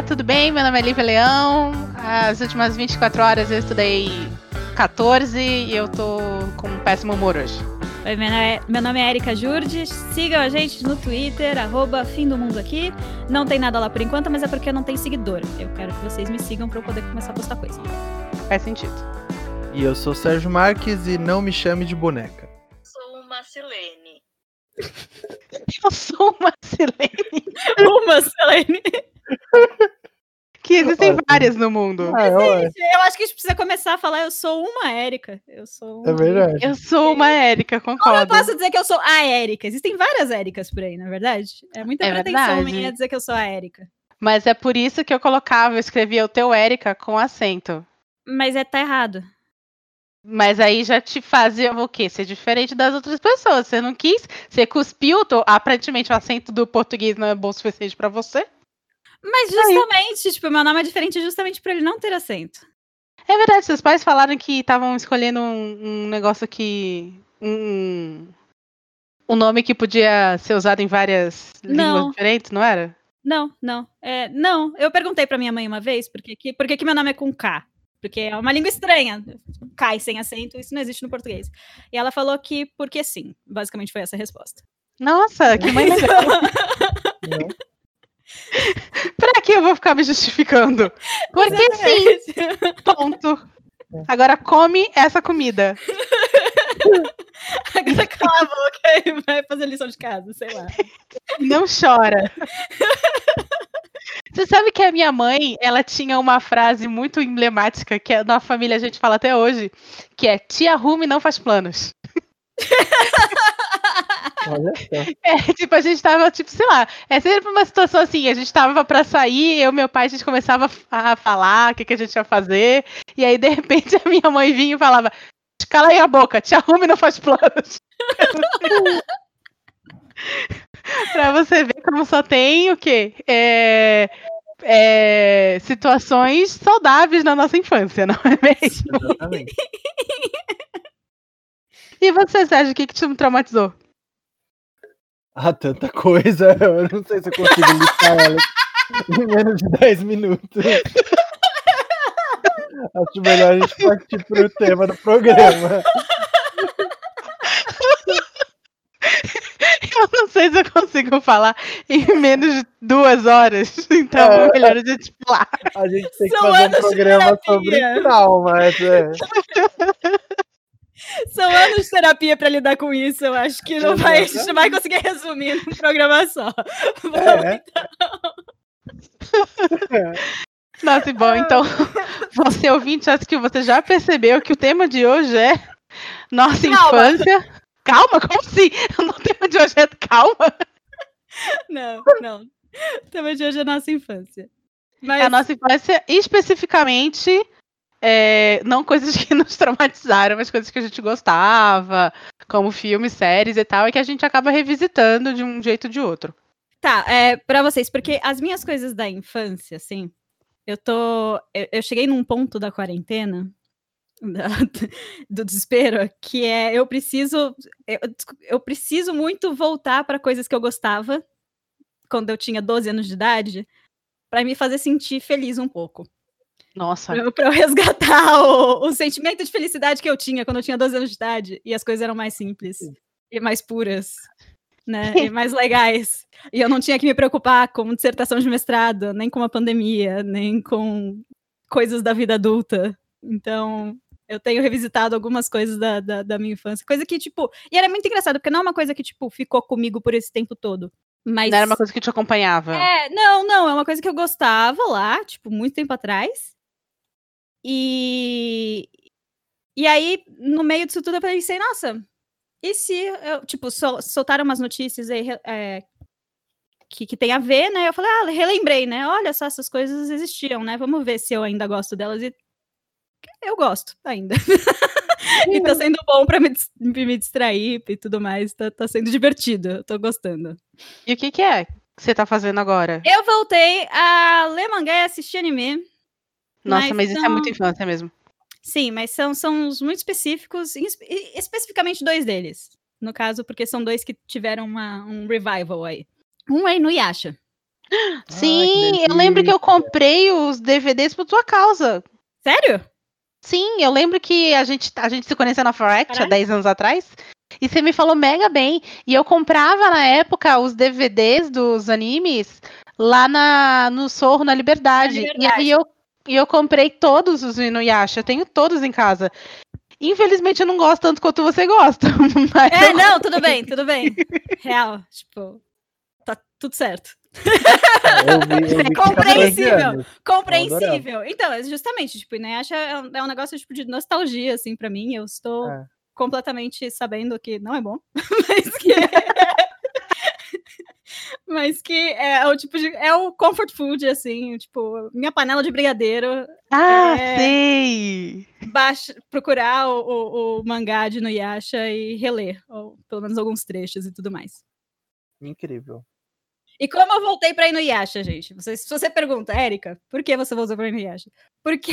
Olá, tudo bem? Meu nome é Lívia Leão. As últimas 24 horas eu estudei 14 e eu tô com um péssimo humor hoje. Oi, meu nome é, meu nome é Erika Jurdes. Sigam a gente no Twitter, arroba fim do mundo aqui. Não tem nada lá por enquanto, mas é porque eu não tenho seguidor. Eu quero que vocês me sigam pra eu poder começar a postar coisa. Faz sentido. E eu sou Sérgio Marques e não me chame de boneca. Sou uma Silene. Eu sou uma Silene. Uma, Selene. Que existem várias no mundo. Ah, ué, Eu acho que a gente precisa começar a falar eu sou uma Érica. Eu sou uma... é verdade. Eu sou uma Érica, Como eu concordo. posso dizer que eu sou a Érica? Existem várias Éricas por aí, na é verdade? É muita É pretensão verdade. minha dizer que eu sou a Érica. Mas é por isso que eu colocava, eu escrevia o teu Érica com acento. Mas é tá errado. Mas aí já te fazia o quê? Ser diferente das outras pessoas. Você não quis, você cuspiu, tô- aparentemente o acento do português não é bom o suficiente pra você. Mas justamente, tipo, meu nome é diferente justamente por ele não ter acento. É verdade, seus pais falaram que estavam escolhendo um, um negócio que. Um, um nome que podia ser usado em várias Não. línguas diferentes, não era? Não, não. É, não, eu perguntei pra minha mãe uma vez por que, por que, que meu nome é com K. Porque é uma língua estranha. K e sem acento, isso não existe no português. E ela falou que porque sim. Basicamente foi essa a resposta. Nossa, que mãe legal. Pra que eu vou ficar me justificando? Porque sim, ponto. Agora come essa comida. Agora cala a boca e vai fazer lição de casa, sei lá. Não chora. Você sabe que a minha mãe, ela tinha uma frase muito emblemática que é- na família a gente fala até hoje, que é tia arrume não faz planos. É, tipo, a gente tava, tipo, sei lá, é sempre uma situação assim, a gente tava pra sair, eu e meu pai, a gente começava a falar o que, que a gente ia fazer, e aí, de repente, a minha mãe vinha e falava, cala aí a boca, te arrume e não faz planos. pra você ver como só tem o quê? É, é, situações saudáveis na nossa infância, não é mesmo? Exatamente. E você, Sérgio, o que, que te traumatizou? Ah, tanta coisa. Eu não sei se eu consigo listar ela em menos de 10 minutos. Acho melhor a gente partir pro tema do programa. Eu não sei se eu consigo falar em menos de duas horas, então é É. melhor a gente falar. A gente tem que São fazer um programa sobre traumas. É. São anos de terapia pra lidar com isso. Eu acho que não vai, a gente não vai conseguir resumir num programa só. Vamos É. Nossa, e bom, então, você ouvinte, acho que você já percebeu que o tema de hoje é nossa Calma. infância. Calma, como assim? O tema de hoje é calma. Não, não. O tema de hoje é nossa infância. Mas É a nossa infância, especificamente, é, não coisas que nos traumatizaram, mas coisas que a gente gostava, como filmes, séries e tal, e que a gente acaba revisitando de um jeito ou de outro. Tá, é, pra vocês, porque as minhas coisas da infância, assim, eu tô. Eu, eu cheguei num ponto da quarentena, do desespero, que é eu preciso. Eu, eu preciso muito voltar pra coisas que eu gostava quando eu tinha 12 anos de idade, pra me fazer sentir feliz um pouco. Nossa, pra eu resgatar o, o sentimento de felicidade que eu tinha quando eu tinha 12 anos de idade e as coisas eram mais simples e mais puras, né? e mais legais. E eu não tinha que me preocupar com dissertação de mestrado, nem com a pandemia, nem com coisas da vida adulta. Então, eu tenho revisitado algumas coisas da, da, da minha infância. Coisa que, tipo. E era muito engraçado, porque não é uma coisa que, tipo, ficou comigo por esse tempo todo. Mas. não era uma coisa que te acompanhava. É, não, não, é uma coisa que eu gostava lá, tipo, muito tempo atrás. E. E aí, no meio disso tudo, eu pensei, nossa, e se eu, tipo, sol- soltaram umas notícias aí é, que, que tem a ver, né? Eu falei, ah, relembrei, né? Olha só, essas coisas existiam, né? Vamos ver se eu ainda gosto delas. E eu gosto ainda. e tá sendo bom pra me, me distrair e tudo mais. Tá, tá sendo divertido, eu tô gostando. E o que, que é que você tá fazendo agora? Eu voltei a ler mangá e assistir anime. Nossa, mas mas isso é muita infância mesmo. Sim, mas são, são uns muito específicos, e especificamente dois deles. No caso, porque são dois que tiveram uma- um revival aí. Um é Inuyasha. Sim, que eu lembro que eu comprei os DVDs por tua causa. Sério? Sim, eu lembro que a gente, a gente se conheceu na Forex há Caralho. 10 anos atrás. E você me falou mega bem. E eu comprava na época os DVDs dos animes lá na, no Sorro, na Liberdade. Na E Liberdade. aí eu, e eu comprei todos os Inuyasha. Eu tenho todos em casa. Infelizmente eu não gosto tanto quanto você gosta. Mas É, não, tudo bem, tudo bem. Real, tipo, tá tudo certo. Eu vi, eu vi 14 Compreensível. Compreensível. Então, é justamente, tipo, Inuyasha é um, é um negócio tipo, de nostalgia, assim, pra mim. Eu estou É. completamente sabendo que não é bom, mas que. mas que é o tipo de. É o comfort food, assim, tipo, minha panela de brigadeiro. Ah, É. sei! Baixa, procurar o, o, o mangá de Inuyasha e reler, ou pelo menos alguns trechos e tudo mais. Incrível. E como eu voltei pra Inuyasha, gente? Você, se você pergunta, Érica, por que você voltou pra Inuyasha? Porque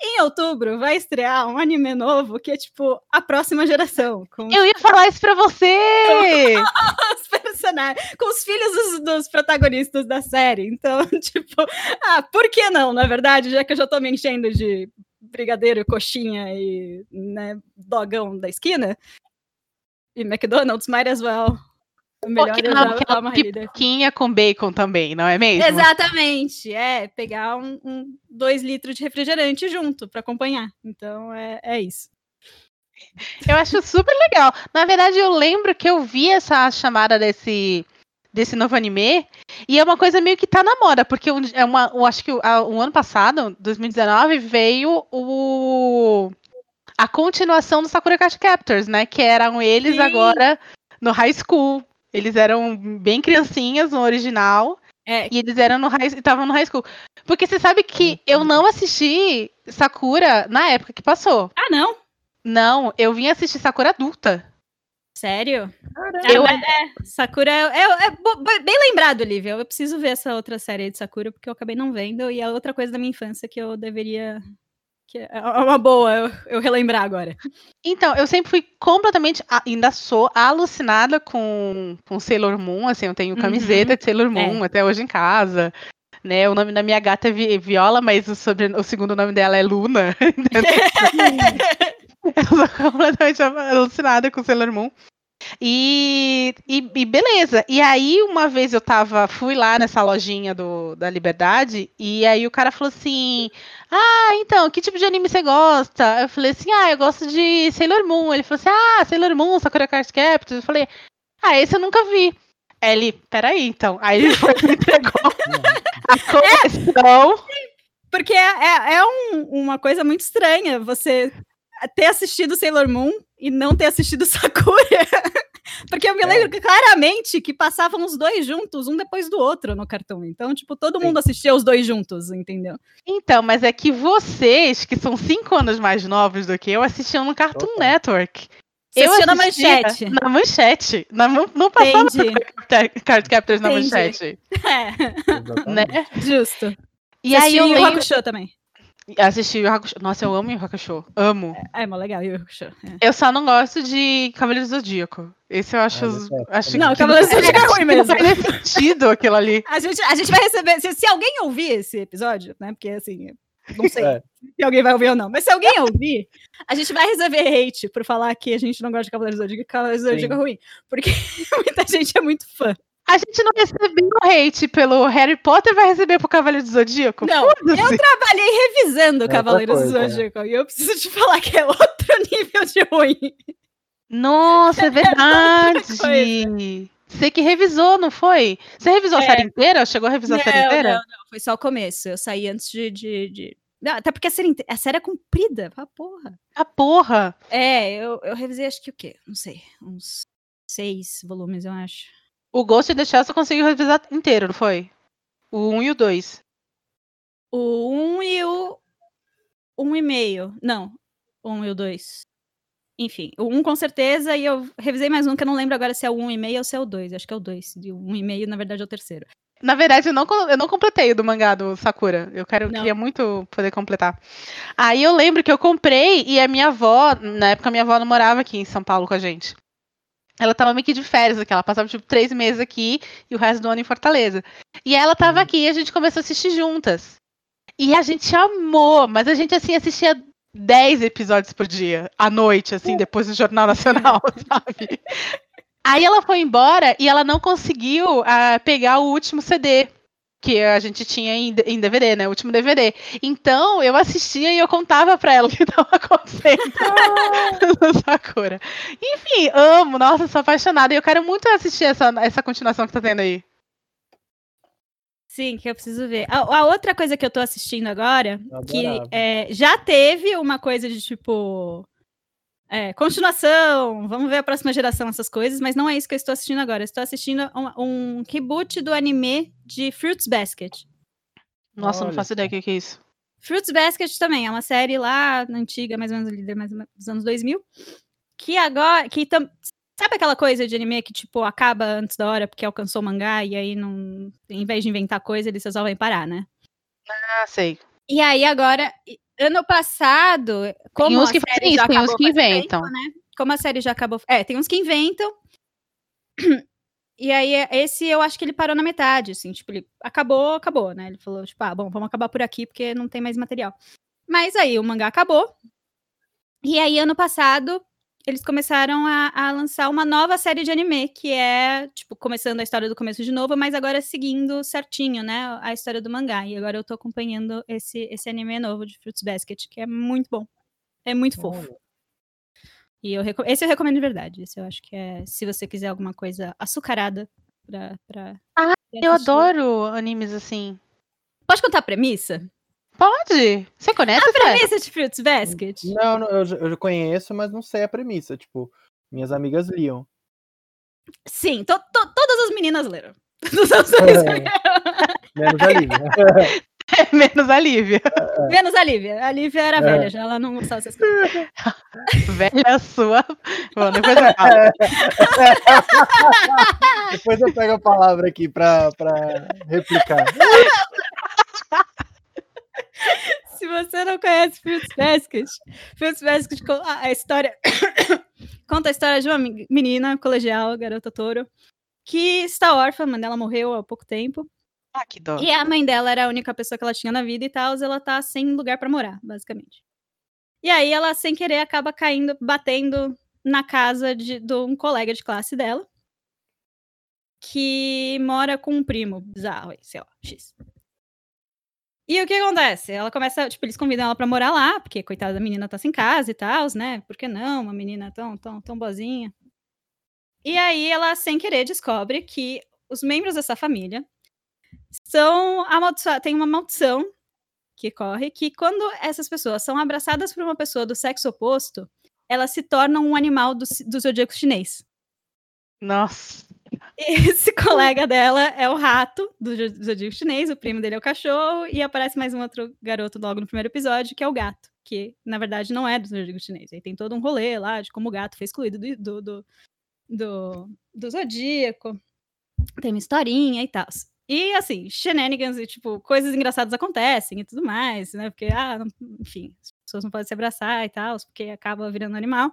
em outubro vai estrear um anime novo que é tipo a próxima geração, com Eu ia falar isso pra você! os personagens, com os filhos dos, dos protagonistas da série. Então, tipo, ah, por que não, na verdade, já que eu já tô me enchendo de brigadeiro, coxinha e né, dogão da esquina? E McDonald's, might as well. Melhor Porque eu não, aquela lida. pipoquinha com bacon também, não é mesmo? Exatamente, é pegar um, um dois litros de refrigerante junto para acompanhar. Então é, é isso. Eu acho super legal. Na verdade, eu lembro que eu vi essa chamada desse, desse novo anime. E é uma coisa meio que tá na moda, porque um- é uma, eu acho que o, o ano passado, 2019, veio o a continuação do Sakura Card Captors, né? Que eram eles Sim. agora no high school. Eles eram bem criancinhas no original. É, E eles eram no high, estavam no high school. Porque você sabe que eu não assisti Sakura na época que passou. ah, não? Não, eu vim assistir Sakura adulta. Sério? Eu- Ah, é, Sakura é, é- é bem lembrado, Lívia. Eu preciso ver essa outra série de Sakura, porque eu acabei não vendo, e é outra coisa da minha infância que eu deveria. Que é uma boa eu, relembrar agora. Então, eu sempre fui completamente, ainda sou alucinada com, com Sailor Moon, assim, eu tenho Uhum. camiseta de Sailor Moon até hoje em casa. Né, o nome da minha gata é Vi- Viola, mas o, sobre, o segundo nome dela é Luna. Eu sou completamente alucinada com Sailor Moon. E, e, e beleza. E aí, uma vez eu tava, fui lá nessa lojinha do, da Liberdade, e aí o cara falou assim: Ah, então, que tipo de anime você gosta? Eu falei assim: Ah, eu gosto de Sailor Moon. Ele falou assim: Ah, Sailor Moon, Sakura Card Captors. Eu falei: Ah, esse eu nunca vi. Aí ele, peraí, então. Aí ele foi, me entregou a coleção. Porque é, é- é um- uma coisa muito estranha você ter assistido Sailor Moon e não ter assistido Sakura. Porque eu me É. lembro que, claramente que passavam os dois juntos, um depois do outro no cartão. Então, tipo, todo Sim. mundo assistia os dois juntos, entendeu? Então, mas é que vocês, que são cinco anos mais novos do que eu, assistiam no Cartoon Opa. Network. Você assistia na manchete. Na manchete. Na, não passava Entendi. Card- Card Captors na Entendi. manchete. É. Né? justo. E Você aí eu lembro, Hakusho também. Assisti o Hakusho. Nossa, eu amo o Hakusho. Amo. É, mó legal, Yu Hakusho. é. Eu só não gosto de Cavaleiro do Zodíaco. Esse eu acho. Ah, detesto acho. Não, que Cavaleiro do Zodíaco é ruim mesmo. Não faz sentido aquilo ali. A gente, a gente vai receber. Se, se alguém ouvir esse episódio, né? Porque assim, não sei É. se alguém vai ouvir ou não, mas se alguém ouvir, a gente vai receber hate por falar que a gente não gosta de Cavaleiros do Zodíaco, que Cavaleiros do. Zodíaco é ruim. Porque muita gente é muito fã. A gente não recebeu hate pelo Harry Potter, vai receber pro Cavaleiro do Zodíaco? Não, eu trabalhei revisando outra Cavaleiros do coisa, é. Zodíaco e eu preciso te falar que é outro nível de ruim. Nossa, é verdade. coisa. Você que revisou, não foi? Você revisou a É. série inteira? Chegou a revisar a série inteira? não, não, foi só o começo. Eu saí antes de. de, de- Não, até porque a série, inte- a série é comprida. Ah, porra. A porra. É, eu, eu revisei acho que o quê? Não sei. Uns seis volumes, eu acho. O Ghost in the Shell você conseguiu revisar inteiro, não foi? O 1 e o 2. O 1 e o. Um e meio. Não. O 1 e o 2. Enfim, o 1 com certeza, e eu revisei mais um que eu não lembro agora se é o 1 e meio ou se é o 2. Acho que é o 2. E o 1 e meio, na verdade, é o terceiro. Na verdade, eu não, eu não completei o do mangá do Sakura. Eu quero, Não. queria muito poder completar. Aí eu lembro que eu comprei e a minha avó, na época minha avó não morava aqui em São Paulo com a gente. Ela tava meio que de férias aqui. Ela passava tipo três meses aqui e o resto do ano em Fortaleza. E ela tava Uhum. aqui e a gente começou a assistir juntas. E a gente amou, mas a gente assim assistia 10 episódios por dia, à noite, assim, depois do Jornal Nacional, sabe? Aí ela foi embora e ela não conseguiu ah, pegar o último CD que a gente tinha em, em DVD, né? O último DVD. Então eu assistia e eu contava pra ela o que tava acontecendo no Sakura. Enfim, amo, nossa, sou apaixonada. E eu quero muito assistir essa, essa continuação que tá tendo aí. Sim, que eu preciso ver. A, a outra coisa que eu tô assistindo agora, que é, já teve uma coisa de tipo. É, continuação, vamos ver a próxima geração, essas coisas, mas não é isso que eu estou assistindo agora. Eu estou assistindo um, um reboot do anime de Fruits Basket. Nossa, não Olha faço só. ideia do que, que é isso. Fruits Basket também é uma série lá antiga, mais ou menos ali, mais ou menos dos anos 2000, que agora que tam, sabe aquela coisa de anime que tipo acaba antes da hora porque alcançou o mangá e aí não, em vez de inventar coisa, eles resolvem parar, né? Ah, sei. E aí agora ano passado, como uns a que fazem isso, tem uns que faz tempo, inventam. né? Como a série já acabou, é, tem uns que inventam. E aí, esse eu acho que ele parou na metade, assim, tipo, ele acabou, acabou, né? Ele falou, tipo, ah, bom, vamos acabar por aqui porque não tem mais material. Mas aí o mangá acabou. E aí, ano passado, eles começaram a, a lançar uma nova série de anime, que é, tipo, começando a história do começo de novo, mas agora seguindo certinho, né? A história do mangá. E agora eu tô acompanhando esse, esse anime novo de Fruits Basket, que é muito bom. É muito fofo. Olha, E eu reco- esse eu recomendo de verdade. Esse eu acho que é, se você quiser alguma coisa açucarada pra. pra Ah, pra Eu adoro animes assim. Pode contar a premissa? Pode? Você conhece, A premissa de Fruits Basket? Não, não, eu, eu conheço, mas não sei a premissa. Tipo, minhas amigas liam. Sim, to- to- todas as meninas leram. Todas as É. leram. Menos a Lívia. Menos a Lívia. Menos a Lívia. A Lívia era É. velha já, ela não gostava dessas coisas. Velha sua. Bom, depois eu falo. Depois eu pego a palavra aqui pra, pra replicar. Se você não conhece Fruits Basket, Fruits Basket, a, história. conta a história de uma me- menina colegial, garota touro, que está órfã, a mãe dela morreu há pouco tempo. Ah, que dó. E a mãe dela era a única pessoa que ela tinha na vida e tal, ela tá sem lugar pra morar, basicamente. E aí ela, sem querer, acaba caindo, batendo na casa de, de um colega de classe dela, que mora com um primo bizarro, sei lá, X. E o que acontece? Ela começa, tipo, eles convidam ela pra morar lá, porque coitada da menina tá sem casa e tal, né? Por que não? Uma menina tão, tão, tão boazinha. E aí ela, sem querer, descobre que os membros dessa família são amaldiçoados. Tem uma maldição que corre que quando essas pessoas são abraçadas por uma pessoa do sexo oposto, elas se tornam um animal do, do zodíaco chinês. Nossa. Esse colega dela é o rato do zo- zodíaco chinês, o primo dele é o cachorro, e aparece mais um outro garoto logo no primeiro episódio, que é o gato, que na verdade não é do zodíaco chinês. Aí tem todo um rolê lá de como o gato foi excluído do, do, do, do, do zodíaco. Tem uma historinha e tal. E assim, shenanigans e tipo, coisas engraçadas acontecem e tudo mais, né? Porque, ah, enfim, as pessoas não podem se abraçar e tal, porque acaba virando animal.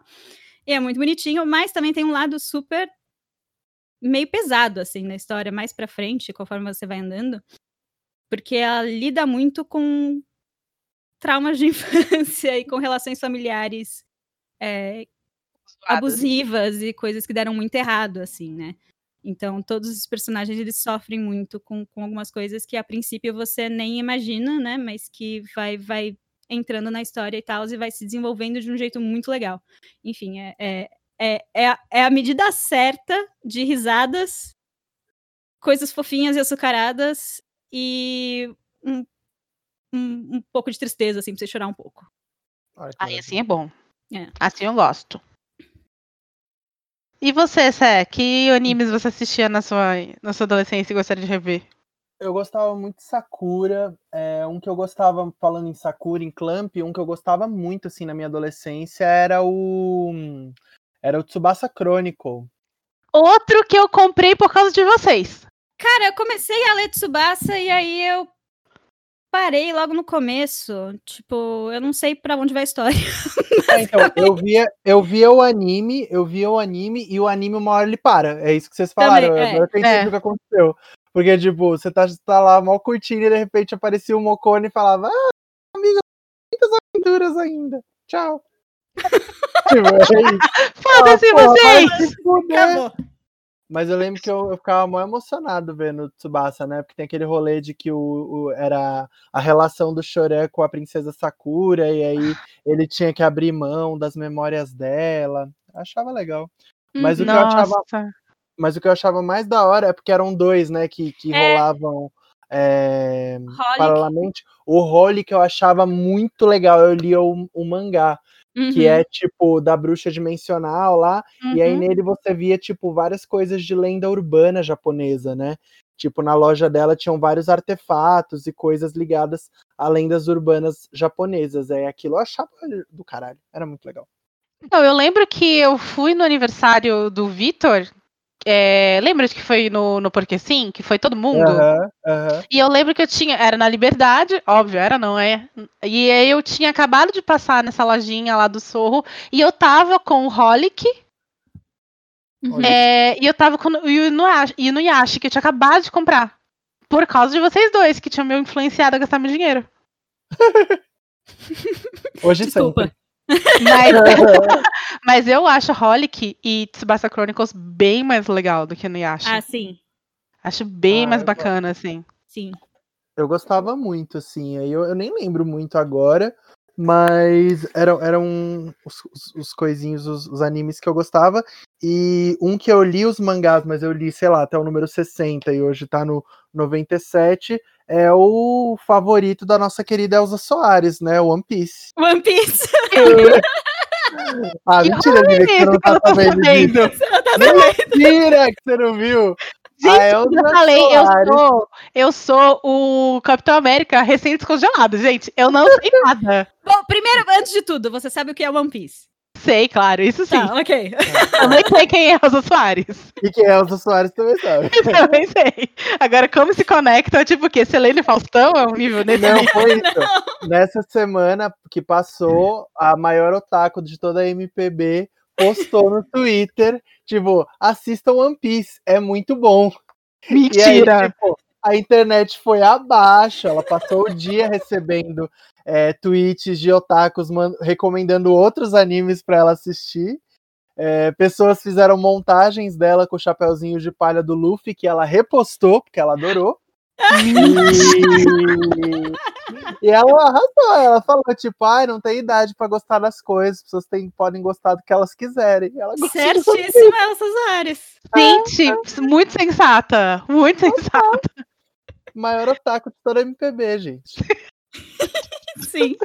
E é muito bonitinho, mas também tem um lado super meio pesado, assim, na história, mais pra frente, conforme você vai andando. Porque ela lida muito com traumas de infância e com relações familiares é, abusivas e coisas que deram muito errado, assim, né? Então, todos os personagens, eles sofrem muito com, com algumas coisas que, a princípio, você nem imagina, né? Mas que vai, vai entrando na história e tal, e vai se desenvolvendo de um jeito muito legal. Enfim, é, é, é, é, a, é a medida certa de risadas, coisas fofinhas e açucaradas, e um, um, um pouco de tristeza, assim, pra você chorar um pouco. Aí assim é bom. É. Assim eu gosto. E você, Sé? Que animes você assistia na sua, na sua adolescência e gostaria de rever? Eu gostava muito de Sakura. É, um que eu gostava, falando em Sakura, em Clamp, um que eu gostava muito, assim, na minha adolescência era o. Era o Tsubasa Chronicle. Outro que eu comprei por causa de vocês. Cara, eu comecei a ler Tsubasa e aí eu parei logo no começo. Tipo, eu não sei pra onde vai a história. É, então, eu via, eu via o anime, eu via o anime e o anime uma hora ele para. É isso que vocês falaram. Também, é. Agora eu entendi É. o que aconteceu. Porque, tipo, você tá, tá lá mal curtindo e de repente aparecia o Mocone e falava: Ah, amigo, muitas aventuras ainda. Tchau. tipo, é. Foda-se Ah, vocês! Mas eu lembro que eu, eu ficava mó emocionado vendo o Tsubasa, né? Porque tem aquele rolê de que o, o- era a relação do Choran com a princesa Sakura, e aí ele tinha que abrir mão das memórias dela. Achava legal. Mas o que eu achava. Mas o que eu achava mais da hora é porque eram dois, né, que, que É. rolavam é, paralelamente. O Holly que eu achava muito legal, eu lia o, o mangá, que Uhum. é tipo da bruxa dimensional lá, e aí Uhum. nele você via tipo várias coisas de lenda urbana japonesa, né? Tipo, na loja dela tinham vários artefatos e coisas ligadas a lendas urbanas japonesas. É aquilo eu achava do caralho, era muito legal. Então, eu lembro que eu fui no aniversário do Vitor. É, lembra de que foi no, no Porque Sim? Que foi todo mundo? Aham, aham. E eu lembro que eu tinha. Era na Liberdade, óbvio, era, não é? E aí eu tinha acabado de passar nessa lojinha lá do Sorro. E eu tava com o Holic. Uhum. É, e eu tava com o Inuyasha, que eu tinha acabado de comprar. Por causa de vocês dois, que tinham me influenciado a gastar meu dinheiro. Hoje Desculpa. sempre. Mas, mas eu acho Holic e Tsubasa Chronicles bem mais legal do que Inuyasha. Ah, sim. Acho bem Ah, mais bacana, assim. Sim. Eu gostava muito, assim. Aí eu, eu nem lembro muito agora, mas eram, eram os, os, os coisinhos, os, os animes que eu gostava. E um que eu li os mangás, mas eu li, sei lá, até o número 60 e hoje tá no 97, é o favorito da nossa querida Elza Soares, né? One Piece. One Piece. Ah, Que mentira, que você não que tá não tô sabendo disso. Você não tá sabendo. Mentira que você não viu. Gente, eu falei, eu sou, eu sou o Capitão América recém-descongelado, gente. Eu não sei nada. Bom, primeiro, antes de tudo, você sabe o que é One Piece? Sei, claro, isso sim. Tá, ok. Nem sei quem é Elza Soares. E que é Elza Soares também sabe. Eu também sei. Agora, como se conecta, tipo o quê? Selene Faustão é um nível nesse Não, nível? foi isso. Nessa semana que passou, a maior otaku de toda a MPB postou no Twitter, tipo, assistam One Piece, é muito bom. E aí, Mentira. tipo, a internet foi abaixo, ela passou o dia recebendo é, tweets de otakus recomendando outros animes para ela assistir. É, pessoas fizeram montagens dela com o chapéuzinho de palha do Luffy, que ela repostou, porque ela adorou. E, e ela arrasou, ela falou, tipo, ai, não tem idade pra gostar das coisas, as pessoas têm, podem gostar do que elas quiserem. E Ela gostou. Certíssimo, Elsa Soares. Gente, muito sensata. Muito sensata. Maior otaku de toda a MPB, gente. Sim.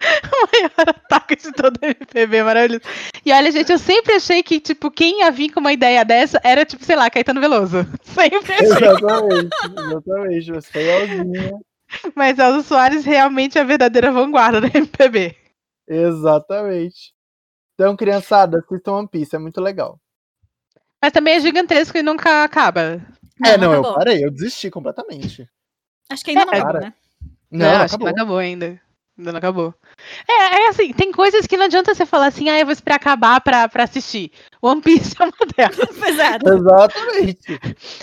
maior ataque de todo o MPB, maravilhoso. E olha, gente, eu sempre achei que, tipo, quem ia vir com uma ideia dessa era, tipo, sei lá, Caetano Veloso. Sempre achei. Exatamente, exatamente. Foi igualzinha. Mas Elza Soares realmente é a verdadeira vanguarda da MPB. Exatamente. Então, criançada, assistam One Piece, é muito legal. Mas também é gigantesco e nunca acaba. é, não, eu acabou. parei, eu desisti completamente. Acho que ainda não É, acabou, cara. né? Não, acho acabou. que não acabou ainda. Ainda não acabou. É, é assim, tem coisas que não adianta você falar assim, ah, eu vou esperar acabar pra, pra assistir. One Piece é uma delas. Pesado. Exatamente.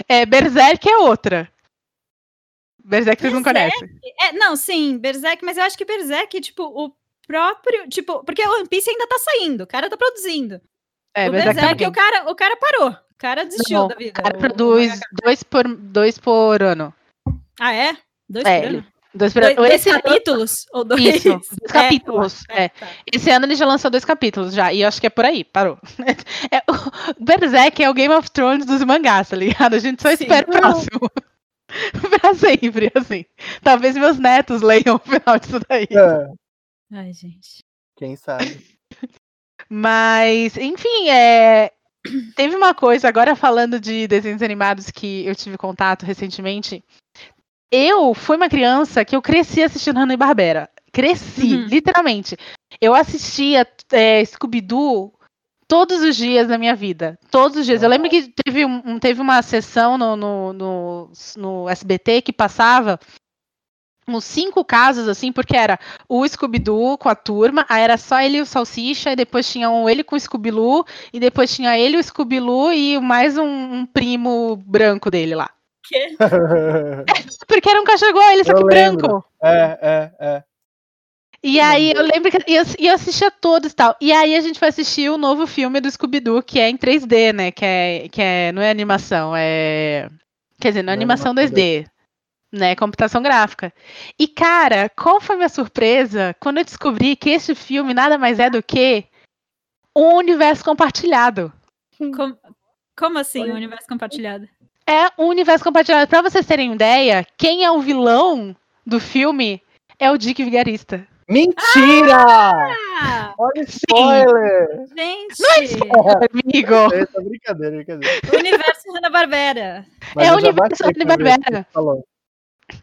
É, Berserk é outra. Berserk vocês não conhecem. É, não, sim, Berserk, mas eu acho que Berserk, tipo, o próprio. Tipo, porque o One Piece ainda tá saindo, o cara tá produzindo. É, o Berserk Berserk, o cara, o cara parou. O cara desistiu Não, da vida. O cara o- produz dois por, dois por ano. Ah, é? Dois É, por ano? Dois Dois, dois Esse ano- capítulos? Ou dois? Isso, dois É, capítulos, é, é. tá. Esse ano ele já lançou dois capítulos já, e eu acho que é por aí, parou. É, o Berserk é o Game of Thrones dos mangás, tá ligado? A gente só Sim. espera o próximo. pra sempre, assim. Talvez meus netos leiam o final disso daí. É, Ai, gente. quem sabe. Mas, enfim, é... teve uma coisa, agora falando de desenhos animados que eu tive contato recentemente. Eu fui uma criança que eu cresci assistindo Hanna e Barbera. Cresci, Uhum. literalmente. Eu assistia é, Scooby-Doo todos os dias da minha vida. Todos os dias. Eu lembro que teve, um, teve uma sessão no, no, no, no SBT que passava uns cinco casos, assim, porque era o Scooby-Doo com a turma, aí era só ele e o Salsicha, e depois tinha um ele com o Scooby-Loo, e depois tinha ele, o Scooby-Loo e mais um, um primo branco dele lá. Que? Porque era um cachorro igual ele, só que branco. é, é, é. E aí eu lembro que e eu, eu assistia todos e tal. E aí a gente foi assistir o novo filme do Scooby-Doo, que é em 3D, né? Que é, que é. Não é animação, é. Quer dizer, não é é animação animação 2D. Né, computação gráfica. E, cara, qual foi a minha surpresa quando eu descobri que esse filme nada mais é do que um universo compartilhado. Com- Como assim, o universo compartilhado? É um universo compartilhado. Pra vocês terem ideia, quem é o vilão do filme é o Dick Vigarista. Mentira! Ah, Olha o spoiler! gente! Amigo. É, tá brincadeira, brincadeira. O universo Hanna-Barbera. É o universo Hanna-Barbera. falou.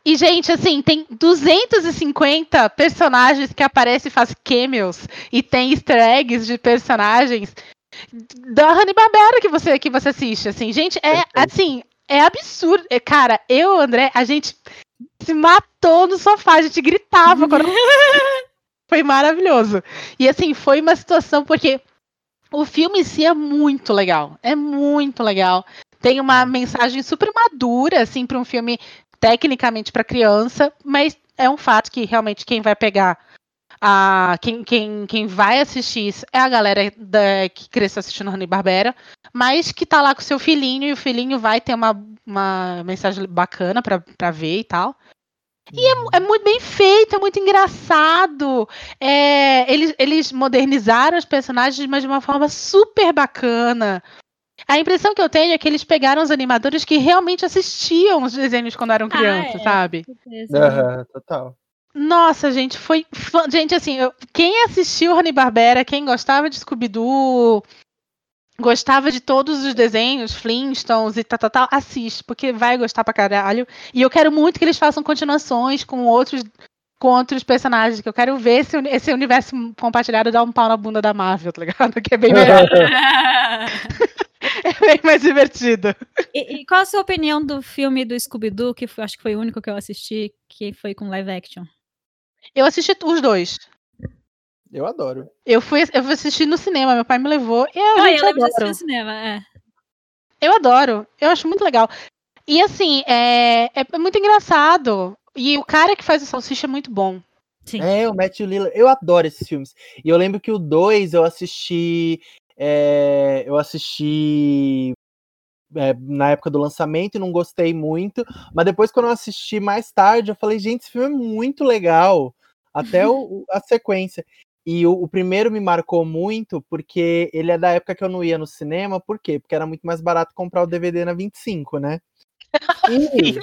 E, gente, assim, tem 250 personagens que aparecem e fazem cameos. E tem easter eggs de personagens da Hanna-Barbera que você, que você assiste. Assim, gente, é assim, é absurdo. É, Cara, eu, André, a gente se matou no sofá, a gente gritava quando... Foi maravilhoso. E assim, foi uma situação porque o filme em si é muito legal. É muito legal. Tem uma mensagem super madura, assim, para um filme tecnicamente para criança, mas é um fato que realmente quem vai pegar a quem, quem, quem vai assistir isso é a galera da, que cresceu assistindo Hanna Barbera, mas que tá lá com seu filhinho e o filhinho vai ter uma, uma mensagem bacana pra pra ver e tal. E é, é muito bem feito, é muito engraçado. É, eles, eles modernizaram os personagens, mas de uma forma super bacana. A impressão que eu tenho é que eles pegaram os animadores que realmente assistiam os desenhos quando eram Ah, crianças, é. sabe? Aham, total. Nossa, gente, foi. fã- Gente, assim, eu- quem assistiu Hanna Barbera, quem gostava de Scooby-Doo, gostava de todos os desenhos, Flintstones e tal, tal, tal, assiste, porque vai gostar pra caralho. E eu quero muito que eles façam continuações com outros. Com outros personagens, que eu quero ver esse, esse universo compartilhado dar um pau na bunda da Marvel, tá ligado? Que é bem melhor, é bem mais divertido. e, e qual a sua opinião do filme do Scooby-Doo, que foi- acho que foi o único que eu assisti, que foi com live action? Eu assisti os dois. Eu adoro. Eu fui, eu fui assistir no cinema, meu pai me levou e a Ah, gente eu lembro de assistir adora. no cinema, é. Eu adoro, eu acho muito legal. E assim, é, é muito engraçado. E o cara que faz o salsicha é muito bom. Sim. É, o Matthew Lillard. Eu adoro esses filmes. E eu lembro que o 2 eu assisti. é, eu assisti é, na época do lançamento e não gostei muito. Mas depois, quando eu assisti mais tarde, eu falei, gente, esse filme é muito legal. Até o- a sequência. E o, o primeiro me marcou muito porque ele é da época que eu não ia no cinema. Por quê? Porque era muito mais barato comprar o DVD na 25, né? E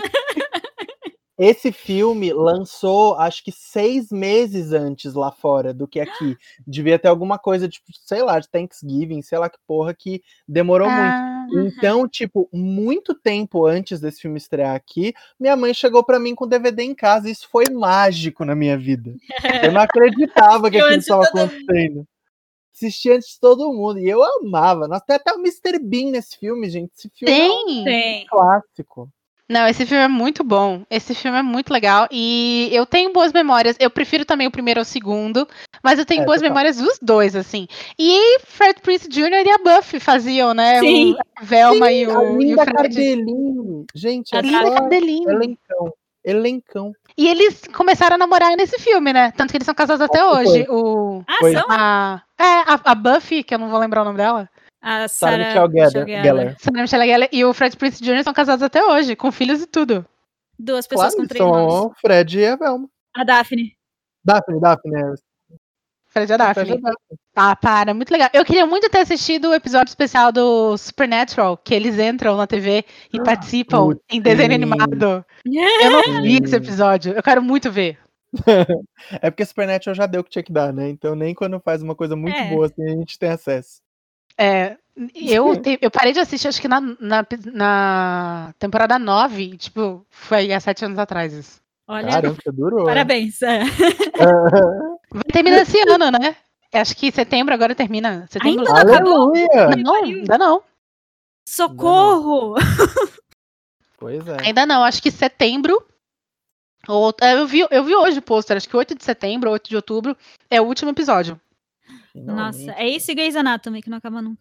esse filme lançou, acho que seis meses antes lá fora do que aqui. Devia ter alguma coisa, tipo, sei lá, de Thanksgiving, sei lá que porra, que demorou muito. Ah, Então, tipo, muito tempo antes desse filme estrear aqui, minha mãe chegou pra mim com DVD em casa. E isso foi mágico na minha vida. Eu não acreditava que Eu aquilo estava acontecendo. Assisti antes de todo mundo. E eu amava. Nossa, tem até o Mr. Bean nesse filme, gente. Esse filme é um tem! Tem. clássico. Não, esse filme é muito bom. Esse filme é muito legal. E eu tenho boas memórias. Eu prefiro também o primeiro ao segundo. Mas eu tenho É, boas total. memórias dos dois, assim. E Fred Prince Jr. e a Buffy faziam, né? Sim. O, Velma e, a o, e o linda Fred. Cardelinho. Gente, A é Linda só Cardelinho. elencão. Elencão. E eles começaram a namorar nesse filme, né? Tanto que eles são casados até hoje. O, Ah, Foi. são? a, é, a, a Buffy, que eu não vou lembrar o nome dela. A Sarah Sarah Michelle Gellar. Michelle Gellar. Sarah Michelle Gellar e o Fred Prince Jr. são casados até hoje, com filhos e tudo. Duas pessoas Claro, com três são nomes. o Fred e a Velma. A Daphne. Daphne, Daphne. é. Fred e a Fred e a Daphne. Daphne. Ah, para, muito legal. Eu queria muito ter assistido o episódio especial do Supernatural, que eles entram na TV e participam putz, em desenho sim. animado. Eu não vi esse episódio, eu quero muito ver. É porque Supernatural já deu o que tinha que dar, né? Então nem quando faz uma coisa muito É. boa assim a gente tem acesso. É, eu, te- eu parei de assistir, acho que na, na, na temporada 9, tipo, foi há sete anos atrás isso. Olha, Caramba, durou. parabéns. é. Vai terminar esse ano, né? Acho que setembro agora termina. Setembro. Ainda não acabou? Não, ainda não. Socorro! Pois é. Ainda não, acho que setembro Ou- é, eu, vi, eu vi hoje o pôster, acho que 8 de setembro, 8 de outubro, é o último episódio. Nossa, é esse Grey's Anatomy que não acaba nunca.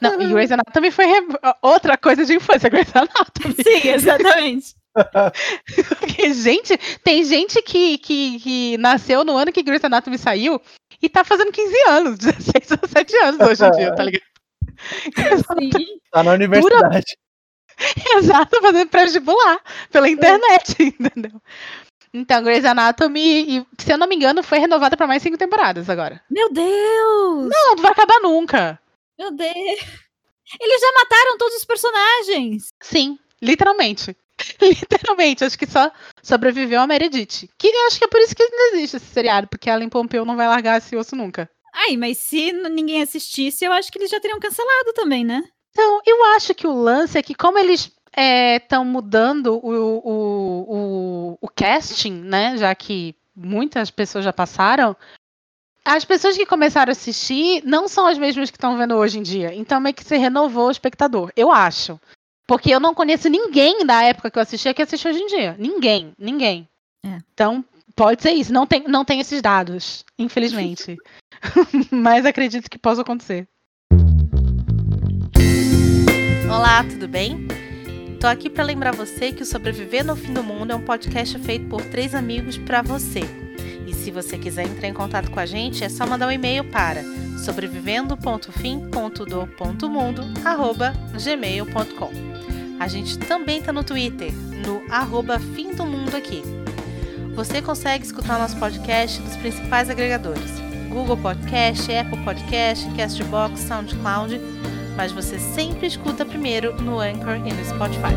Não, e Grey's Anatomy foi re- outra coisa de infância, Grey's Anatomy. Sim, exatamente. Porque, gente, tem gente que, que, que nasceu no ano que Grey's Anatomy saiu e tá fazendo 15 anos, 16 ou 17 anos hoje em dia, tá ligado? Sim. Tá na universidade. Exato, fazendo pré-vestibular pela internet, entendeu? Então, Grey's Anatomy, e, se eu não me engano, foi renovada pra mais cinco temporadas agora. Meu Deus! Não, não vai acabar nunca. Meu Deus! Eles já mataram todos os personagens! Sim, literalmente. Literalmente, acho que só sobreviveu a Meredith. Que eu acho que é por isso que não existe esse seriado, porque a Ellen Pompeu não vai largar esse osso nunca. Ai, mas se ninguém assistisse, eu acho que eles já teriam cancelado também, né? Então, eu acho que o lance é que, como eles estão mudando o, o, o, o casting, né? Já que muitas pessoas já passaram, as pessoas que começaram a assistir não são as mesmas que estão vendo hoje em dia. Então, meio que se renovou o espectador, eu acho. Porque eu não conheço ninguém da época que eu assistia que assiste hoje em dia. Ninguém, ninguém. É. Então, pode ser isso. Não tem, não tem esses dados, infelizmente. Mas acredito que possa acontecer. Olá, tudo bem? Tô aqui para lembrar você que o Sobreviver no Fim do Mundo é um podcast feito por três amigos para você. E se você quiser entrar em contato com a gente, é só mandar um e-mail para sobrevivendo.fim.do.mundo@gmail.com. A gente também tá no Twitter, no arroba Fim do Mundo aqui. Você consegue escutar nosso podcast dos principais agregadores: Google Podcast, Apple Podcast, Castbox, SoundCloud mas você sempre escuta primeiro no Anchor e no Spotify.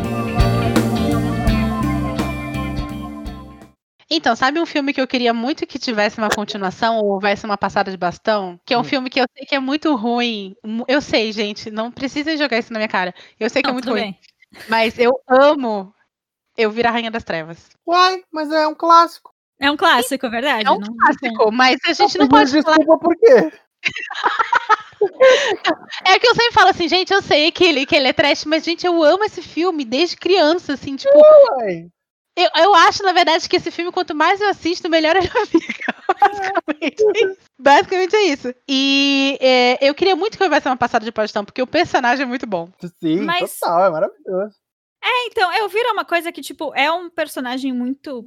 Então, sabe um filme que eu queria muito que tivesse uma continuação ou houvesse uma passada de bastão? Que é um Hum. filme que eu sei que é muito ruim. Eu sei, gente, não precisem jogar isso na minha cara. Eu sei que é Não, muito ruim, bem. mas eu amo eu vir a Rainha das Trevas. Uai, mas é um clássico. É um clássico, é verdade? É um não- clássico, mas a gente não Mas pode falar. Desculpa por quê? É que eu sempre falo assim, gente, eu sei que ele, que ele é trash, mas, gente, eu amo esse filme desde criança, assim, tipo, Uai. eu, eu acho, na verdade, que esse filme, quanto mais eu assisto, melhor ele fica. Basicamente é isso. Basicamente é isso. E é, eu queria muito que houvesse uma passada de pastão, porque o personagem é muito bom. Sim, Mas- total, é maravilhoso. É, então, eu vi uma coisa que, tipo, é um personagem muito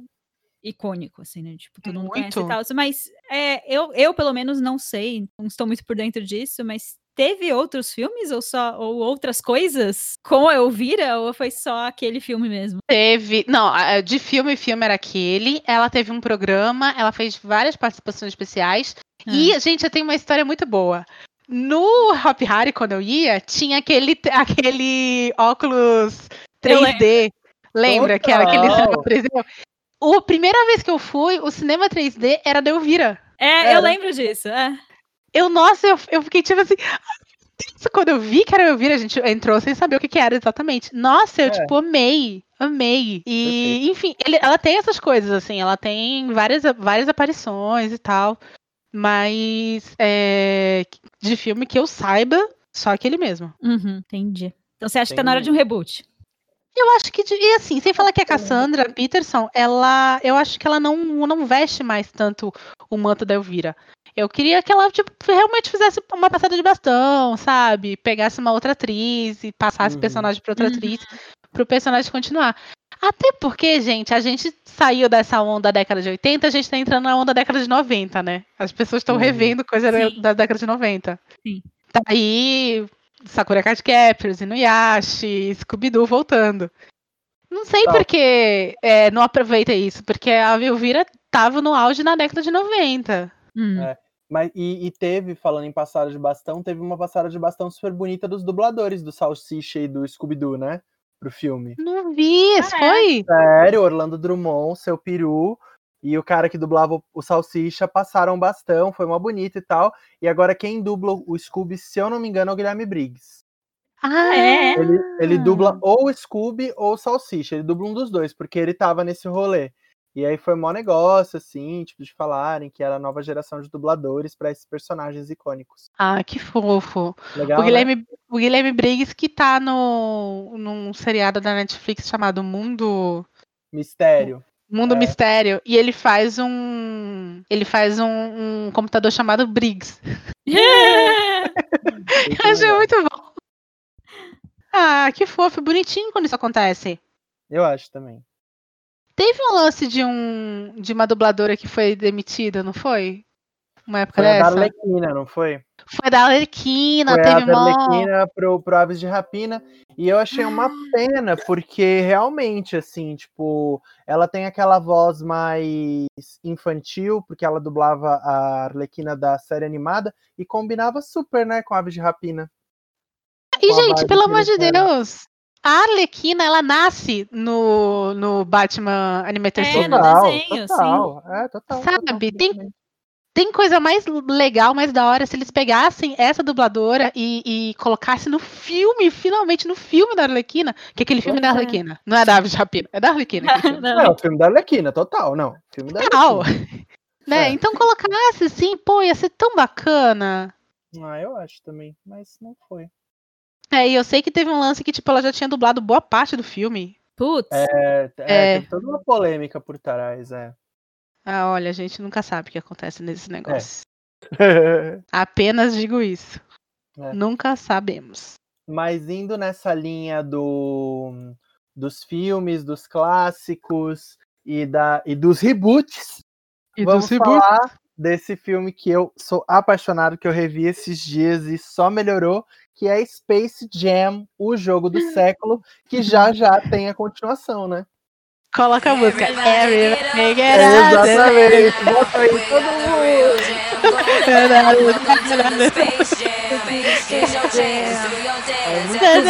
icônico, assim, né? Tipo, todo mundo conhece e Muito. tal. Mas é, eu, eu, pelo menos, não sei, não estou muito por dentro disso, mas teve outros filmes ou só ou outras coisas com a Elvira ou foi só aquele filme mesmo? Teve. Não, de filme, filme era aquele. Ela teve um programa, ela fez várias participações especiais. E, gente, eu tenho uma história muito boa. No Hop Harry, quando eu ia, tinha aquele, aquele óculos Eu 3D. Lembra? Que era aquele Total. cinema 3D. A primeira vez que eu fui, o cinema 3D era da Elvira. É, Era. eu lembro disso. É. Eu, nossa, eu, eu fiquei tipo assim. Quando eu vi que era Elvira, a gente entrou sem saber o que, que era exatamente. Nossa, eu, É. tipo, amei. Amei. E, enfim, ele- ela tem essas coisas, assim, ela tem várias, várias aparições e tal. Mas é, de filme que eu saiba, só aquele mesmo. Uhum, entendi. Então você acha que tá na hora de um reboot? Eu acho que, e assim, sem falar que a Cassandra Peterson, ela, eu acho que ela não, não veste mais tanto o manto da Elvira. Eu queria que ela, tipo, realmente fizesse uma passada de bastão, sabe? Pegasse uma outra atriz e passasse o Uhum. personagem pra outra Uhum. atriz, pro personagem continuar. Até porque, gente, a gente saiu dessa onda da década de 80, a gente tá entrando na onda da década de 90, né? As pessoas estão Uhum. revendo coisa da, Sim. da década de 90. Sim. Tá aí Sakura Card Captors, Inuyasha, Scooby-Doo voltando. Não sei Tá. por que é, não aproveita isso, porque a Elvira tava no auge na década de 90. Hum. É. Mas, e, e teve, falando em passada de bastão, teve uma passada de bastão super bonita dos dubladores do Salsicha e do Scooby-Doo, né? Pro filme. Não vi, isso Ah, é? foi? Sério, Orlando Drummond, seu peru, e o cara que dublava o- o Salsicha passaram bastão, foi uma bonita e tal. E agora quem dubla o Scooby, se eu não me engano, é o Guilherme Briggs. Ah, é? Ele, ele dubla ou o Scooby ou o Salsicha, ele dubla um dos dois, porque ele tava nesse rolê. E aí foi mó negócio, assim, tipo, de falarem que era a nova geração de dubladores pra esses personagens icônicos. Ah, que fofo. Legal, o, né? Guilherme, o Guilherme Briggs que tá no, num seriado da Netflix chamado Mundo. Mistério. Mundo É. Mistério. E ele faz um. Ele faz um, um computador chamado Briggs. Eu achei muito bom. Ah, que fofo, bonitinho quando isso acontece. Eu acho também. Teve um lance de um de uma dubladora que foi demitida, não foi? Uma época Foi a da dessa? Arlequina, não foi? Foi da Arlequina, Foi a teve da mó... Arlequina pro, pro Aves de Rapina. E eu achei uma pena, porque realmente, assim, tipo, ela tem aquela voz mais infantil, porque ela dublava a Arlequina da série animada e combinava super, né, com Aves de Rapina. E, com a gente, pelo amor de deram. Deus, a Arlequina, ela nasce no, no Batman Animated É, no desenho, total. É, total. Sabe, total, tem-. Tem coisa mais legal, mais da hora, se eles pegassem essa dubladora e, e colocassem no filme, finalmente no filme da Arlequina, que aquele filme é da é. Arlequina, não é da Aves Rapina, é da Arlequina. Não, o filme da Arlequina, total, não. Filme da Total. Arlequina. Né? É. Então colocasse assim, pô, ia ser tão bacana. Ah, eu acho também, mas não foi. É, e eu sei que teve um lance que, tipo, ela já tinha dublado boa parte do filme. Putz. É, é, É. toda uma polêmica por trás, é. Ah, olha, a gente nunca sabe o que acontece É. nesse negócio. Apenas digo isso. É. Nunca sabemos. Mas indo nessa linha do, dos filmes, dos clássicos e, da, e dos reboots, E vamos do Cibu- falar desse filme que eu sou apaixonado, que eu revi esses dias e só melhorou, que é Space Jam, o jogo do século, que já já tem a continuação, né? Coloca a música. Everybody get É, out there. exatamente, bota aí todo mundo.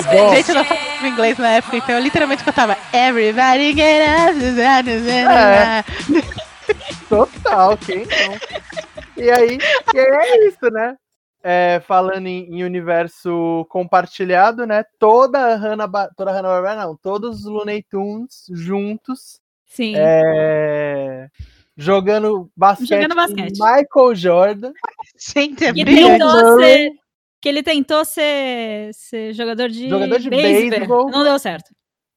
É. Gente, eu não falava inglês na época, então eu literalmente cantava Everybody get up. É. Total, quem não? E aí, e aí é isso, né? É, falando em, em universo compartilhado, né? Toda a Hanna, toda a Hanna Barbera, não, todos os Looney Tunes juntos, Sim. é, jogando basquete, Jogando com basquete. Michael Jordan. Gente, é Que tentou ser. Que ele tentou ser, ser jogador de, Jogador de beisebol. beisebol. Não deu certo.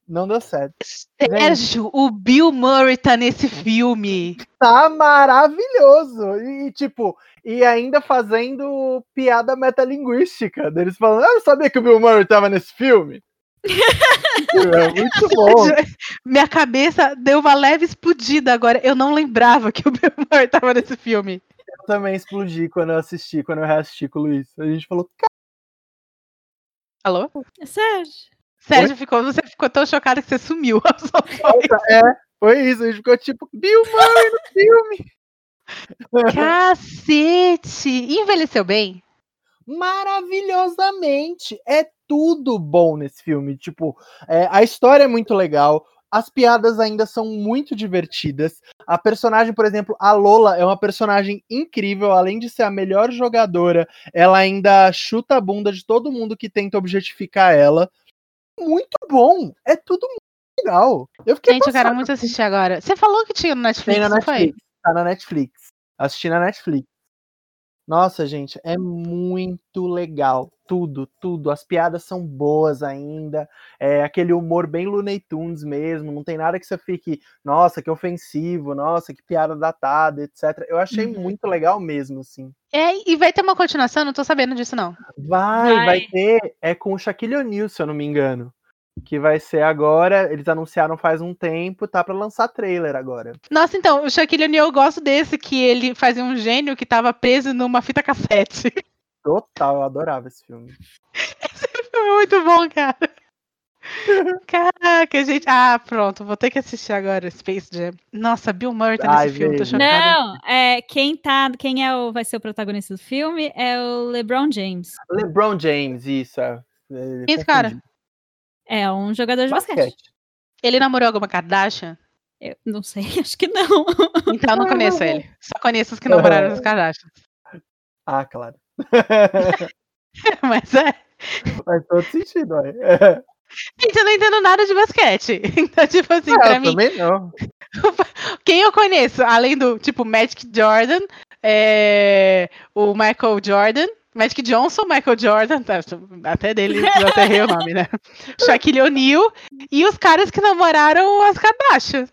Não deu certo. Sérgio, o Bill Murray tá nesse filme. Tá maravilhoso! E, tipo, e ainda fazendo piada metalinguística. Deles falando, ah, eu sabia que o Bill Murray tava nesse filme. é muito bom. Minha cabeça deu uma leve explodida agora. Eu não lembrava que o Bill Murray tava nesse filme. Eu também explodi quando eu assisti, quando eu reassisti com o Luiz. A gente falou, Alô? É Sérgio. Ficou, você ficou tão chocado que você sumiu. É, foi isso. A gente ficou tipo, Bill Murray no filme. Cacete! Envelheceu bem? Maravilhosamente. É tudo bom nesse filme. Tipo, é, a história é muito legal. As piadas ainda são muito divertidas. A personagem, por exemplo, a Lola é uma personagem incrível. Além de ser a melhor jogadora, ela ainda chuta a bunda de todo mundo que tenta objetificar ela. Muito bom. É tudo muito legal. Eu fiquei Gente, eu quero muito assistir agora. Você falou que tinha no Netflix, Tem na não foi? Netflix. Tá na Netflix. Assisti na Netflix. Nossa, gente, é muito legal. Tudo, tudo. As piadas são boas ainda. É aquele humor bem Looney Tunes mesmo. Não tem nada que você fique, nossa, que ofensivo, nossa, que piada datada, etc. Eu achei Uhum. muito legal mesmo, assim. É, e vai ter uma continuação? Não tô sabendo disso, não. Vai, vai, Vai. ter. É com o Shaquille O'Neal, se eu não me engano. Que vai ser agora. Eles anunciaram faz um tempo, tá pra lançar trailer agora. Nossa, então, o Shaquille O'Neal eu gosto desse, que ele fazia um gênio que tava preso numa fita cassete. Total, eu adorava esse filme. É muito bom, cara. Caraca, gente. Ah, pronto, vou ter que assistir agora Space Jam. Nossa, Bill Murray tá Ai, nesse filme, tô chocada. Não, é, quem tá. Quem é o, vai ser o protagonista do filme é o LeBron James. LeBron James, isso. É, é, Esse cara. É um jogador de basquete. Basquete. ele namorou alguma Kardashian? Eu não sei, acho que não. Então eu não conheço ele. Só conheço os que namoraram as Kardashians. Ah, claro. Mas é. Faz todo sentido, ué. É, Gente, eu não entendo nada de basquete. Então, tipo assim, Ah, pra eu mim, também não. quem eu conheço, além do, tipo, Magic Jordan, é, o Michael Jordan, Magic Johnson, Michael Jordan, tá, até dele eu até errei o nome, né? Shaquille O'Neal e os caras que namoraram as Kardashian.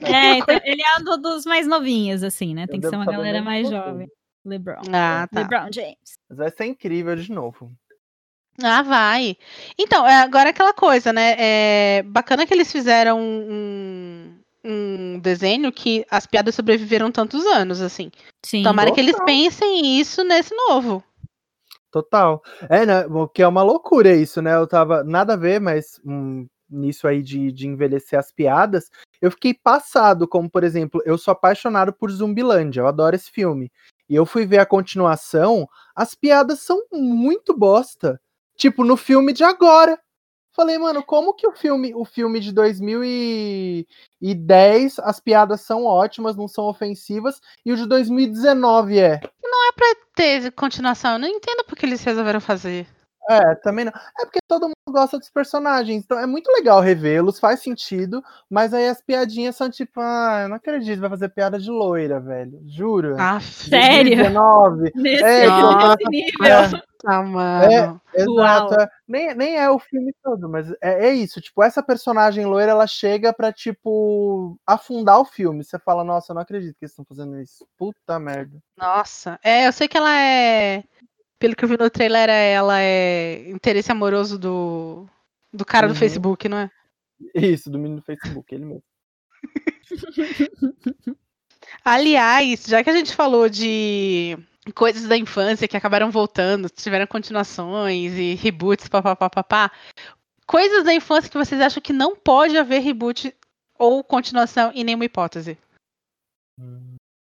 É, então, ele é um do- dos mais novinhos, assim, né? Tem Eu que ser uma galera mais jovem. LeBron. Ah, tá. LeBron James. Mas vai ser incrível de novo. Ah, vai. Então, é, agora é aquela coisa, né? É bacana que eles fizeram um, um desenho que as piadas sobreviveram tantos anos, assim. Sim. Tomara que eles Total. pensem isso nesse novo. Total. É, né? o Que é uma loucura isso, né? Eu tava. Nada a ver, mas hum, nisso aí de, de envelhecer as piadas, eu fiquei passado, como por exemplo, eu sou apaixonado por Zumbilândia, eu adoro esse filme. E eu fui ver a continuação, as piadas são muito bosta. Tipo, no filme de agora. Falei, mano, como que o filme, o filme de 2010, as piadas são ótimas, não são ofensivas, e o de 2019 é? Ter continuação, eu não entendo porque eles resolveram fazer. É, também não. É porque todo mundo gosta dos personagens, então é muito legal revê-los, faz sentido, mas aí as piadinhas são tipo, ah, eu não acredito, vai fazer piada de loira, velho. Juro. Ah, Sério? 2019. Nesse, É, nesse nível. Tá, mano. Exato. é. Nem, nem é o filme todo, mas é, é isso. Tipo, essa personagem loira, ela chega pra, tipo, afundar o filme. Você fala, nossa, eu não acredito que eles estão fazendo isso. Puta merda. Nossa. É, eu sei que ela é. Pelo que eu vi no trailer, ela é interesse amoroso do, do cara Uhum. do Facebook, não é? Isso, do menino do Facebook, ele mesmo. Aliás, já que a gente falou de coisas da infância que acabaram voltando, tiveram continuações e reboots, papapá, papá, coisas da infância que vocês acham que não pode haver reboot ou continuação em nenhuma hipótese.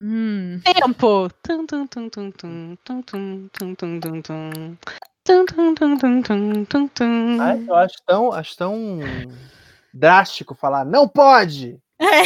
Hum. Tempo. Tum, tum, tum, tum, tum, tum, tum, tum, tum, tum, tum. Tum, tum, tum, tum, tum, tum, tum. Ai, eu acho tão, acho tão drástico falar, não pode! É,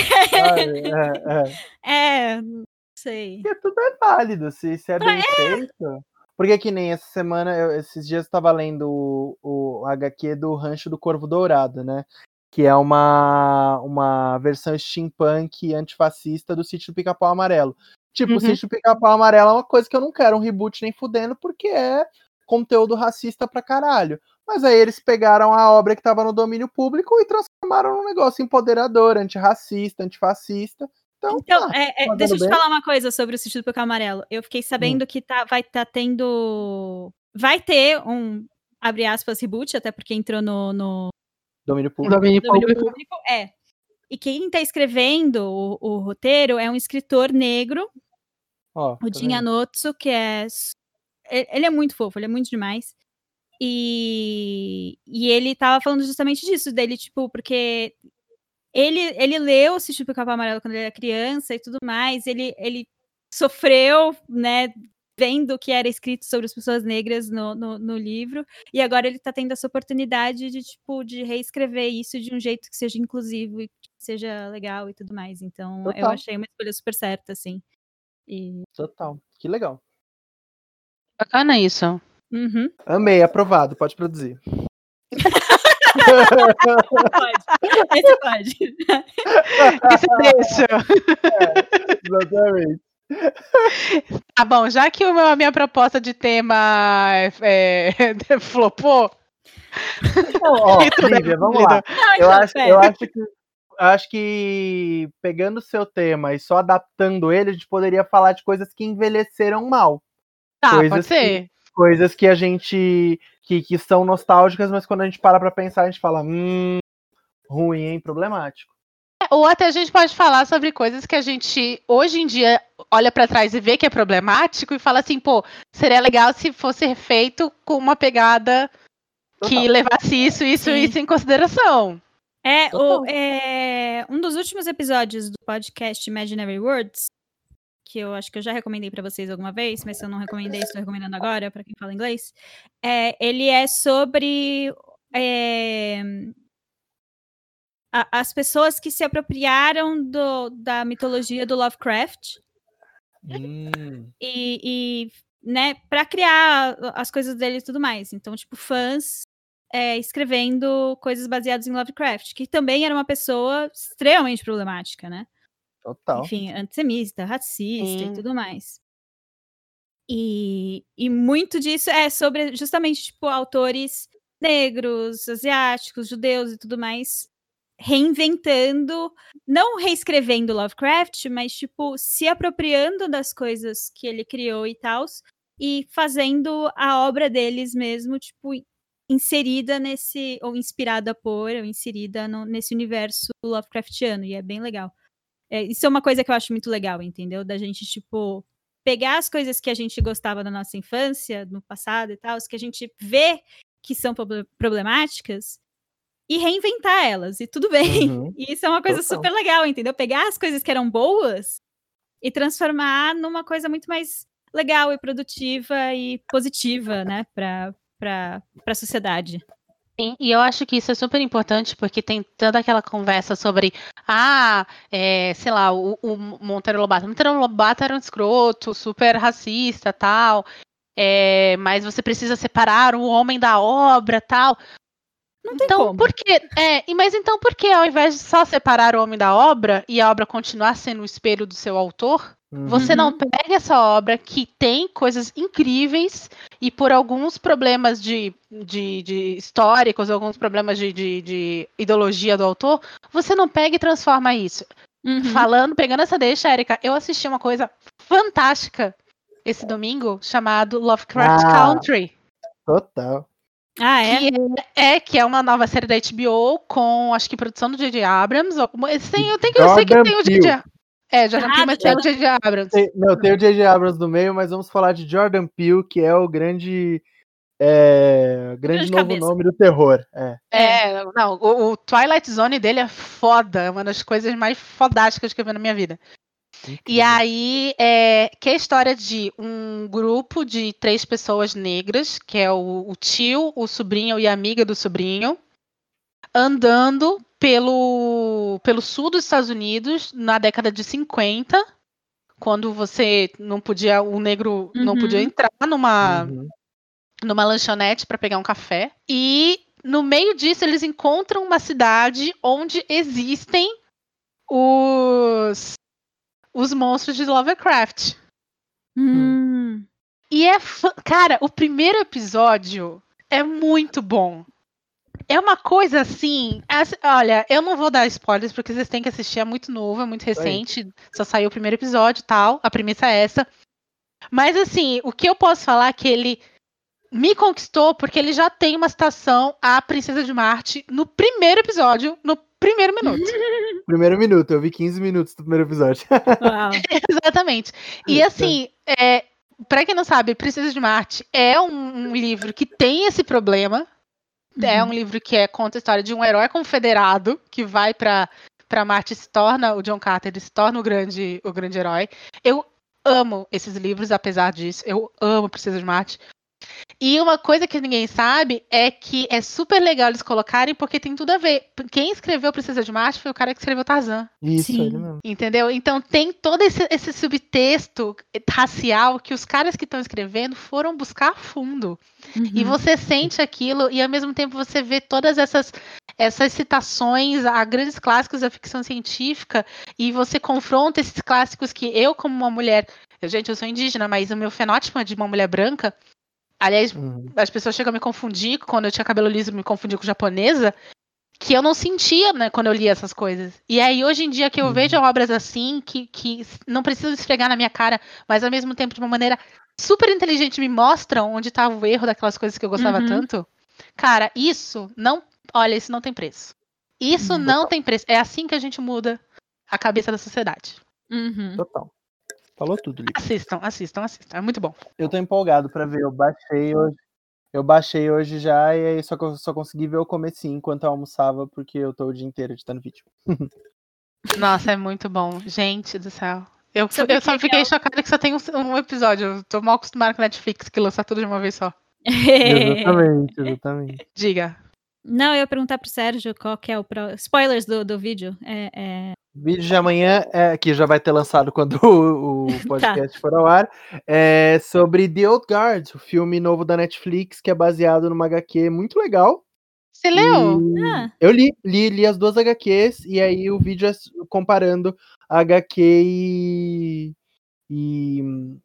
é. É, não sei. Porque tudo é válido, se, se é bem feito. Porque que nem essa semana, eu- esses dias eu tava lendo o, o HQ do Rancho do Corvo Dourado, né? Que é uma, uma versão steampunk antifascista do Sítio do Pica-Pau Amarelo. Tipo, Uhum. o Sítio do Pica-Pau Amarelo é uma coisa que eu não quero um reboot nem fudendo, porque é conteúdo racista pra caralho. Mas aí eles pegaram a obra que tava no domínio público e transformaram num negócio empoderador, antirracista, antifascista. Então, Então, ah, é, é, tá deixa eu te bem? falar uma coisa sobre o Sítio do Amarelo. Eu fiquei sabendo que tá, vai estar tendo. Vai ter um, abre aspas, reboot, até porque entrou no, no domínio público. Domínio domínio público. público. É. E quem tá escrevendo o, o roteiro é um escritor negro, Ó, o tá Jin? Anotsu, que é. Ele é muito fofo, ele é muito demais. E, e ele tava falando justamente disso, dele, tipo, porque ele, ele leu o Sítio do Pica-Pau Amarelo quando ele era criança e tudo mais, ele, ele sofreu, né, vendo o que era escrito sobre as pessoas negras no, no, no livro, e agora ele tá tendo essa oportunidade de, tipo, de reescrever isso de um jeito que seja inclusivo e que seja legal e tudo mais. Então, eu Total. achei uma escolha super certa, assim. E... Total. Que legal. Bacana isso. Uhum. Amei, aprovado. Pode produzir. Pode. Esse pode. Esse deixa. Exatamente. Tá bom, já que o meu- a minha proposta de tema é, é, flopou, Então, ó, Lívia, vamos lá. Não, Eu então, acho, eu acho que acho que pegando o seu tema e só adaptando ele, a gente poderia falar de coisas que envelheceram mal. tá, Coisas pode ser. Coisas que a gente. Que, que são nostálgicas, mas quando a gente para pra pensar, a gente fala, hum, ruim, hein? Problemático. É, Ou até a gente pode falar sobre coisas que a gente hoje em dia olha pra trás e vê que é problemático e fala assim, pô, seria legal se fosse feito com uma pegada que Total. levasse isso, isso e Sim. isso em consideração. É, o, é, um dos últimos episódios do podcast Imaginary Words, que eu acho que eu já recomendei pra vocês alguma vez, mas se eu não recomendei, estou recomendando agora pra quem fala inglês. É, ele é sobre é, a- as pessoas que se apropriaram do- da mitologia do Lovecraft Hum, e, e, né, para criar as coisas dele e tudo mais. Então, tipo, fãs é, escrevendo coisas baseadas em Lovecraft, que também era uma pessoa extremamente problemática, né? Total. Enfim, antissemita, racista Sim. e tudo mais. E, e muito disso é sobre justamente, tipo, autores negros, asiáticos, judeus e tudo mais, reinventando, não reescrevendo Lovecraft, mas tipo se apropriando das coisas que ele criou e tal, e fazendo a obra deles mesmo, tipo, inserida nesse, ou inspirada por, ou inserida no, nesse universo Lovecraftiano, e é bem legal. É, isso é uma coisa que eu acho muito legal, entendeu? Da gente, tipo, pegar as coisas que a gente gostava da nossa infância, no passado e tal, que a gente vê que são problemáticas, e reinventar elas, e tudo bem. Uhum. E isso é uma coisa Total. super legal, entendeu? Pegar as coisas que eram boas e transformar numa coisa muito mais legal e produtiva e positiva, né, para a sociedade. Sim, e eu acho que isso é super importante porque tem toda aquela conversa sobre, ah, é, sei lá, o, o Monteiro Lobato. O Monteiro Lobato era um escroto, super racista, tal, é, mas você precisa separar o homem da obra, tal. então, como. por que? É, mas então por que ao invés de só separar o homem da obra e a obra continuar sendo o espelho do seu autor, Uhum. Você não uhum. pega essa obra que tem coisas incríveis e por alguns problemas de, de, de históricos, alguns problemas de, de, de, ideologia do autor, você não pega e transforma isso. Uhum. Falando, pegando essa deixa, Erika, eu assisti uma coisa fantástica esse domingo chamado Lovecraft ah, Country. Total. Ah, é? Que é? é? que é uma nova série da HBO com, acho que produção do J.J. Abrams. Ou, sim, eu, tenho que, eu sei que tem o J.J. É, Jordan Peele, mas tem o J.J. Abrams. Tem, não, tem o J.J. Abrams no meio, mas vamos falar de Jordan Peele, que é o grande... É, grande novo cabeça. nome do terror. É, é não, o, o, Twilight Zone dele é foda, é uma das coisas mais fodásticas que eu vi na minha vida. Incrível. E aí, é, que é a história de um grupo de três pessoas negras, que é o, o tio, o sobrinho e a amiga do sobrinho, andando pelo, pelo sul dos Estados Unidos na década de 50, quando você não podia, o negro uhum. não podia entrar numa, uhum. numa lanchonete para pegar um café. E no meio disso eles encontram uma cidade onde existem os os monstros de Lovecraft. Hum. E é, cara, o primeiro episódio é muito bom. É uma coisa assim. olha, eu não vou dar spoilers porque vocês têm que assistir. É muito novo, é muito recente. Oi. Só saiu o primeiro episódio e tal. A premissa é essa. Mas assim, o que eu posso falar é que ele me conquistou porque ele já tem uma citação à Princesa de Marte no primeiro episódio, no primeiro minuto. primeiro minuto, eu vi 15 minutos do primeiro episódio. Exatamente. E assim, é, para quem não sabe, Princesa de Marte é um, um livro que tem esse problema é um livro que é, conta a história de um herói confederado que vai para para Marte se torna o John Carter, ele se torna o grande o grande herói. Eu amo esses livros, apesar disso. Eu amo Princesa de Marte. E uma coisa que ninguém sabe é que é super legal eles colocarem porque tem tudo a ver. Quem escreveu Princesa de Marte foi o cara que escreveu Tarzan. Isso, Sim. ele mesmo. Entendeu? Então tem todo esse, esse subtexto racial que os caras que estão escrevendo foram buscar a fundo. Uhum. E você sente aquilo e ao mesmo tempo você vê todas essas essas citações a grandes clássicos da ficção científica e você confronta esses clássicos que eu como uma mulher, gente, eu sou indígena, mas o meu fenótipo é de uma mulher branca, Aliás, uhum. as pessoas chegam a me confundir, quando eu tinha cabelo liso, me confundir com japonesa, que eu não sentia, né, quando eu lia essas coisas. E aí, hoje em dia, que eu uhum. vejo obras assim, que, que não precisam esfregar na minha cara, mas ao mesmo tempo, de uma maneira super inteligente, me mostram onde estava o erro daquelas coisas que eu gostava uhum. tanto. Cara, isso não. Olha, isso não tem preço. Isso uhum. não tem preço. É assim que a gente muda a cabeça da sociedade. Uhum. Total. Falou tudo, Lico. Assistam, assistam, assistam. É muito bom. Eu tô empolgado pra ver. Eu baixei hoje. Eu baixei hoje já e aí só, só consegui ver o comecinho enquanto eu almoçava, porque eu tô o dia inteiro editando vídeo. Nossa, é muito bom. Gente do céu. Eu, eu só fiquei chocada que só tem um, um, episódio. Eu tô mal acostumada com Netflix, que lança tudo de uma vez só. exatamente, exatamente. Diga. Não, eu ia perguntar pro Sérgio qual que é o pro... spoilers do, do vídeo. É, é... Vídeo de amanhã, é, que já vai ter lançado quando o, o tá. podcast tá. for ao ar, é sobre The Old Guard, o filme novo da Netflix, que é baseado numa HQ muito legal. Você leu? Ah. Eu li, li, li as duas HQs, e aí o vídeo é comparando a HQ e, e,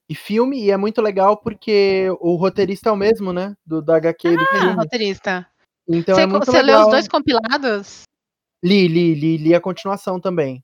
e, filme, e é muito legal porque o roteirista é o mesmo, né? Do, da HQ ah, e do filme. roteirista. Então você, é muito você legal. leu os dois compilados? Li, li, li, li a continuação também.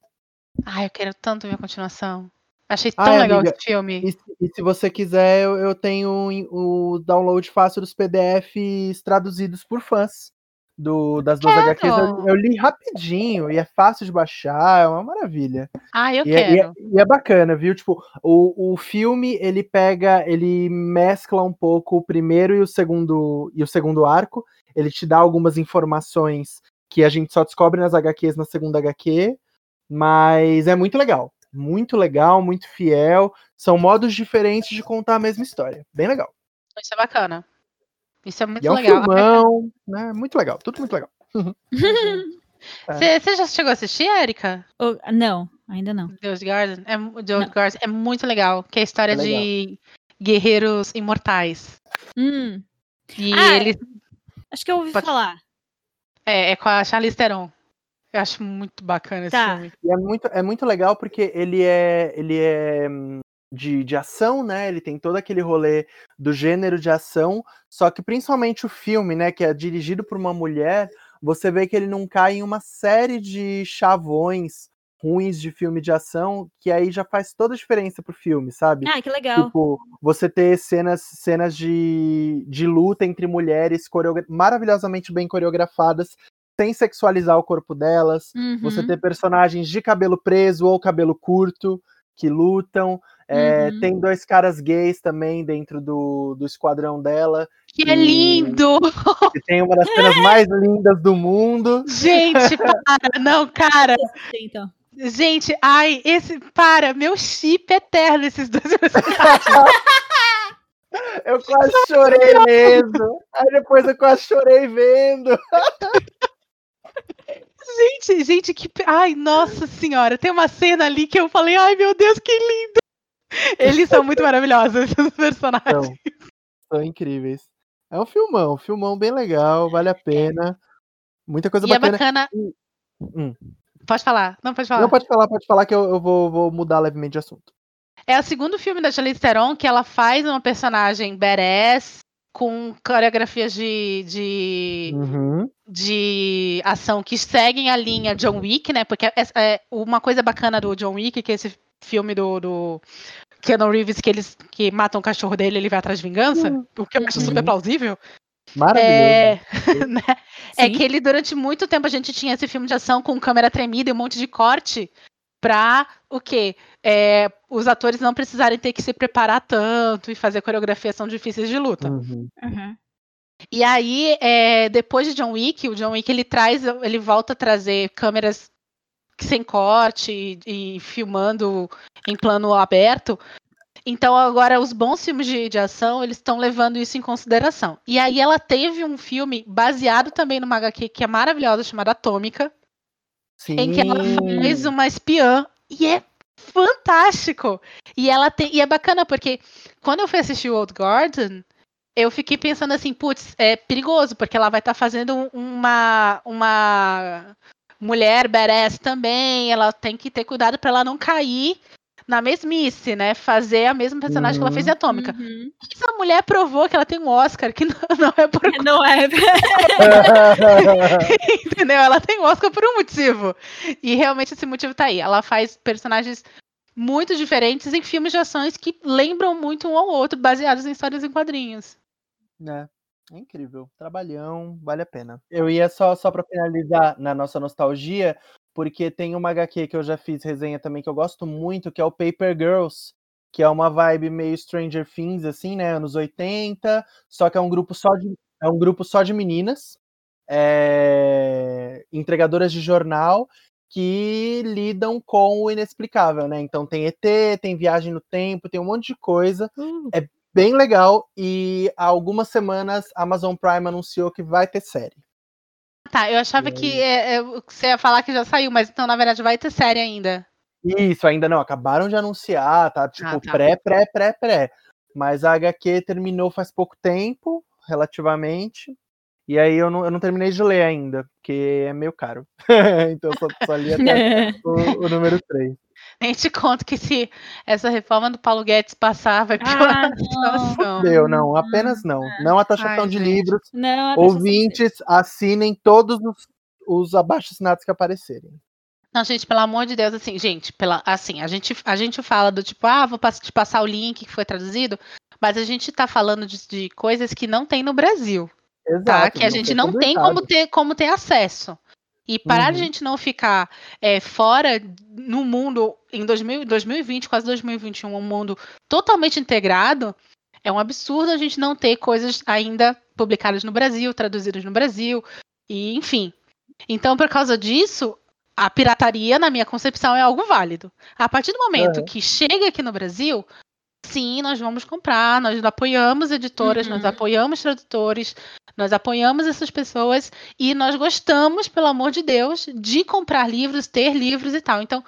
Ai, eu quero tanto ver a continuação. Achei tão Ai, legal amiga, esse filme. E, se- e se você quiser, eu, eu tenho o download fácil dos PDFs traduzidos por fãs do, das duas Quero! HQs. Eu, eu li rapidinho e é fácil de baixar, é uma maravilha. Ah, eu E é, e é- quero. e é bacana, viu? Tipo, o, o filme ele pega, ele mescla um pouco o primeiro e o segundo e o segundo arco. Ele te dá algumas informações que a gente só descobre nas HQs na segunda HQ, mas é muito legal. Muito legal, muito fiel. São modos diferentes de contar a mesma história. Bem legal. Isso é bacana. Isso é muito E é um legal. filmão, né? Muito legal, tudo muito legal. Você você já chegou a assistir, Erika? Oh, não, ainda não. The Old Garden? É. Garden é muito legal. Que é a história É de guerreiros imortais. Hum, E Ah, eles. acho que eu ouvi Pode- falar. É, é com a Charlize Theron. Eu acho muito bacana esse Tá. filme. E é muito, é muito legal porque ele é, ele é hum, de, de ação, né? Ele tem todo aquele rolê do gênero de ação, só que principalmente o filme, né? Que é dirigido por uma mulher, você vê que ele não cai em uma série de chavões ruins de filme de ação, que aí já faz toda a diferença pro filme, sabe? Ah, que legal. Tipo, você ter cenas, cenas de, de luta entre mulheres maravilhosamente bem coreografadas, sem sexualizar o corpo delas. Você Uhum. ter personagens de cabelo preso ou cabelo curto que lutam. É, Uhum. Tem dois caras gays também dentro do, do esquadrão dela. Que é lindo! Que tem uma das cenas mais lindas do mundo. Gente, para! Não, cara! Então. Gente, ai, esse. Para! Meu chip eterno, esses dois. Eu quase chorei mesmo. Aí depois eu quase chorei vendo. gente, gente, que. Ai, nossa senhora! Tem uma cena ali que eu falei, ai meu Deus, que lindo! Eles são muito maravilhosos, esses personagens. São, são incríveis. É um filmão, um filmão bem legal, vale a pena. Muita coisa E é bacana. bacana. Hum. Pode falar, não pode falar. Não, pode falar, pode falar que eu, eu vou, vou mudar levemente de assunto. É o segundo filme da Charlize Theron que ela faz uma personagem badass com coreografias de, de, Uhum. de ação que seguem a linha John Wick, né? Porque é, é uma coisa bacana do John Wick, que esse filme do, do Keanu Reeves, que eles que matam o cachorro dele e ele vai atrás de vingança, o que eu acho super Uhum. plausível. Maravilhoso. É, né? é que ele, durante muito tempo, a gente tinha esse filme de ação com câmera tremida e um monte de corte pra o quê? É, os atores não precisarem ter que se preparar tanto e fazer coreografias tão difíceis de luta. Uhum. Uhum. E aí, é, depois de John Wick, o John Wick ele traz, ele volta a trazer câmeras sem corte e, e filmando em plano aberto. Então agora os bons filmes de, de ação eles estão levando isso em consideração. E aí ela teve um filme baseado também numa HQ que é maravilhosa chamada Atômica, Sim. em que ela faz uma espiã e é fantástico. E ela tem e é bacana porque quando eu fui assistir o Old Garden, eu fiquei pensando assim, putz, é perigoso porque ela vai estar fazendo um- uma uma mulher badass também, ela tem que ter cuidado para ela não cair na mesmice, né? Fazer a mesma personagem que ela Uhum. fez em Atômica. Uhum. Essa mulher provou que ela tem um Oscar, que não, não é por Não é. Entendeu? Ela tem um Oscar por um motivo. E realmente esse motivo tá aí. Ela faz personagens muito diferentes em filmes de ações que lembram muito um ao outro, baseados em histórias em quadrinhos. né? É incrível. Trabalhão, vale a pena. Eu ia só, só para finalizar na nossa nostalgia, porque tem uma HQ que eu já fiz resenha também que eu gosto muito, que é o Paper Girls, que é uma vibe meio Stranger Things, assim, né? Anos 80, só que é um grupo só de, é um grupo só de meninas, é, entregadoras de jornal, que lidam com o inexplicável, né? Então tem ET, tem viagem no tempo, tem um monte de coisa Uh, bem legal e há algumas semanas a Amazon Prime anunciou que vai ter série. Tá, eu achava que é, é, você ia falar que já saiu, mas então na verdade vai ter série ainda. Isso, ainda não, acabaram de anunciar, tá? Tipo, Ah, tá. pré, pré, pré, pré. Mas a HQ terminou faz pouco tempo, relativamente. E aí eu não, eu não terminei de ler ainda, porque é meio caro. então eu só, só li até o, o número 3. Nem te conto que se essa reforma do Paulo Guedes passar, vai piorar Ah, a situação. Deu, não, apenas não. Não a taxação Ai, de gente. livros. Não, Ouvintes, assinem todos os, os abaixo-assinados que aparecerem. Não, gente, pelo amor de Deus, assim, gente, pela, assim, a gente, a gente fala do tipo, ah, vou te passar o link que foi traduzido, mas a gente tá falando de, de coisas que não tem no Brasil, Exato. tá? Que a gente não tem como ter, como ter acesso. E para a Uhum. gente não ficar é, fora no mundo em 2000, 2020, quase 2021, um mundo totalmente integrado, é um absurdo a gente não ter coisas ainda publicadas no Brasil, traduzidas no Brasil, e enfim. Então, por causa disso, a pirataria, na minha concepção, é algo válido. A partir do momento Aham. que chega aqui no Brasil, sim, nós vamos comprar, nós apoiamos editoras, nós Uhum. apoiamos tradutores, nós apoiamos essas pessoas e nós gostamos, pelo amor de Deus, de comprar livros, ter livros e tal. Então,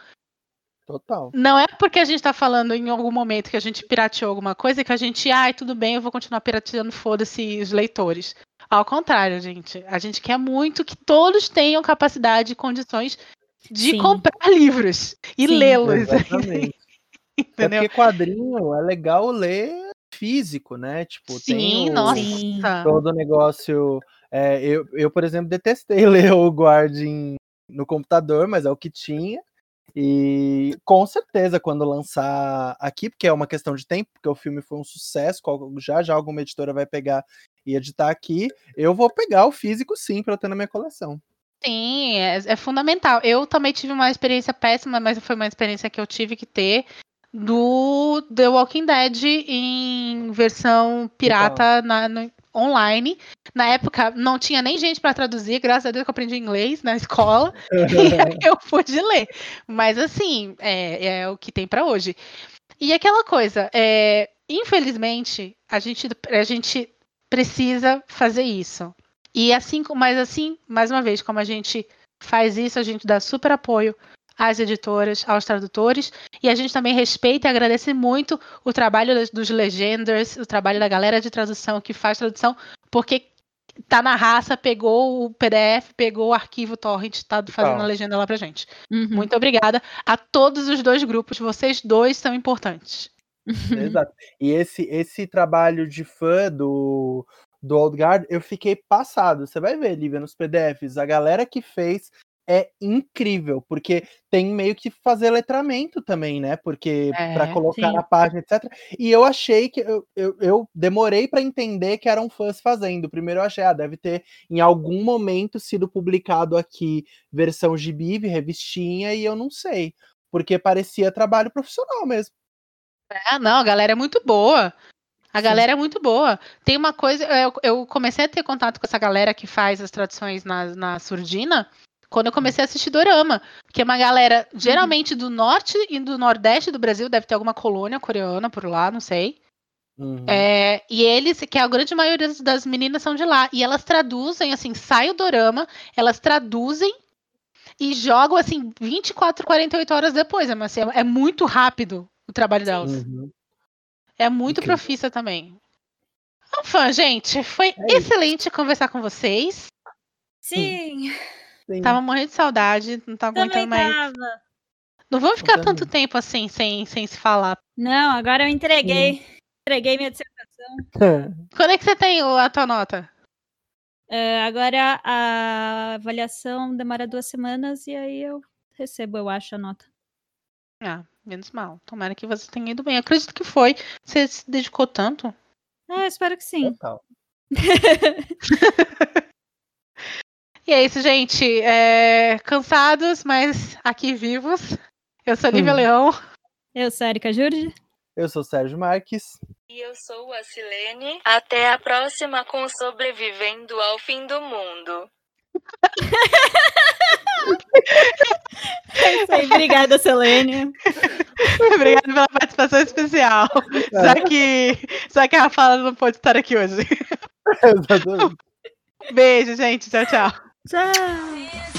Total. não é porque a gente tá falando em algum momento que a gente pirateou alguma coisa que a gente, ai, tudo bem, eu vou continuar pirateando, foda-se os leitores. Ao contrário, gente. A gente quer muito que todos tenham capacidade e condições de Sim. comprar livros e lê-los. Exatamente. É Entendeu? porque quadrinho é legal ler físico, né? Tipo, Sim, tem o- nossa. Todo o negócio. é, eu, eu, por exemplo, detestei ler o Guardian no computador, mas é o que tinha. E com certeza, quando lançar aqui, porque é uma questão de tempo, porque o filme foi um sucesso, já já alguma editora vai pegar e editar aqui, eu vou pegar o físico sim para ter na minha coleção. Sim, é, é fundamental. Eu também tive uma experiência péssima, mas foi uma experiência que eu tive que ter do The Walking Dead em versão pirata na, no- online. Na época não tinha nem gente para traduzir, graças a Deus que eu aprendi inglês na escola e eu pude ler. Mas assim, é, é o que tem para hoje. E aquela coisa, é, infelizmente, a gente, a gente precisa fazer isso. E assim, mas assim, mais uma vez, como a gente faz isso, a gente dá super apoio às editoras, aos tradutores, e a gente também respeita e agradece muito o trabalho dos legenders, o trabalho da galera de tradução que faz tradução, porque tá na raça, pegou o PDF, pegou o arquivo torrent, tá fazendo Total. a legenda lá pra gente. Uhum. Muito obrigada a todos os dois grupos, vocês dois são importantes. Exato. E esse, esse trabalho de fã do, do Old Guard, eu fiquei passado. Você vai ver, Lívia, nos PDFs, a galera que fez é incrível, porque tem meio que fazer letramento também, né? Porque É, para colocar sim. na página, etc. E eu achei que eu, eu, eu demorei para entender que eram fãs fazendo. Primeiro eu achei, ah, deve ter em algum momento sido publicado aqui versão gibi, revistinha, e eu não sei. Porque parecia trabalho profissional mesmo. Ah, não, a galera é muito boa. A Sim. galera é muito boa. Tem uma coisa, eu, eu comecei a ter contato com essa galera que faz as traduções na, na surdina quando eu comecei a assistir Dorama. Que é uma galera, geralmente do norte e do nordeste do Brasil, deve ter alguma colônia coreana por lá, não sei. Uhum. É, e eles, que a grande maioria das- meninas são de lá. E elas traduzem, assim, sai o dorama, elas traduzem e jogam, assim, 24, 48 horas depois. É, mas, assim, é muito rápido o trabalho delas. Uhum. É muito Incrível. profissa também. Fã, gente. Foi É excelente conversar com vocês. Sim, Sim. Tava morrendo de saudade, não tava também aguentando mais. tava. Não vamos ficar tanto tempo assim, sem, sem se falar. Não, agora eu entreguei. Entreguei minha dissertação. Quando é que você tem a tua nota? É, agora a avaliação demora duas semanas e aí eu recebo, eu acho, a nota. Ah, menos mal. Tomara que você tenha ido bem. Eu acredito que foi. Você se dedicou tanto. Ah, espero que sim. Total. E é isso, gente. É, Cansados, mas aqui vivos. Eu sou a Lívia Hum. Leão. Eu sou a Erika Jurge. Eu sou o Sérgio Marques. E eu sou a Silene. Até a próxima com Sobrevivendo ao Fim do Mundo. É isso aí, obrigada, Selene. Obrigada pela participação especial. Só que, só que a Rafaela não pôde estar aqui hoje. Exatamente. Beijo, gente. Tchau, tchau. Tchau.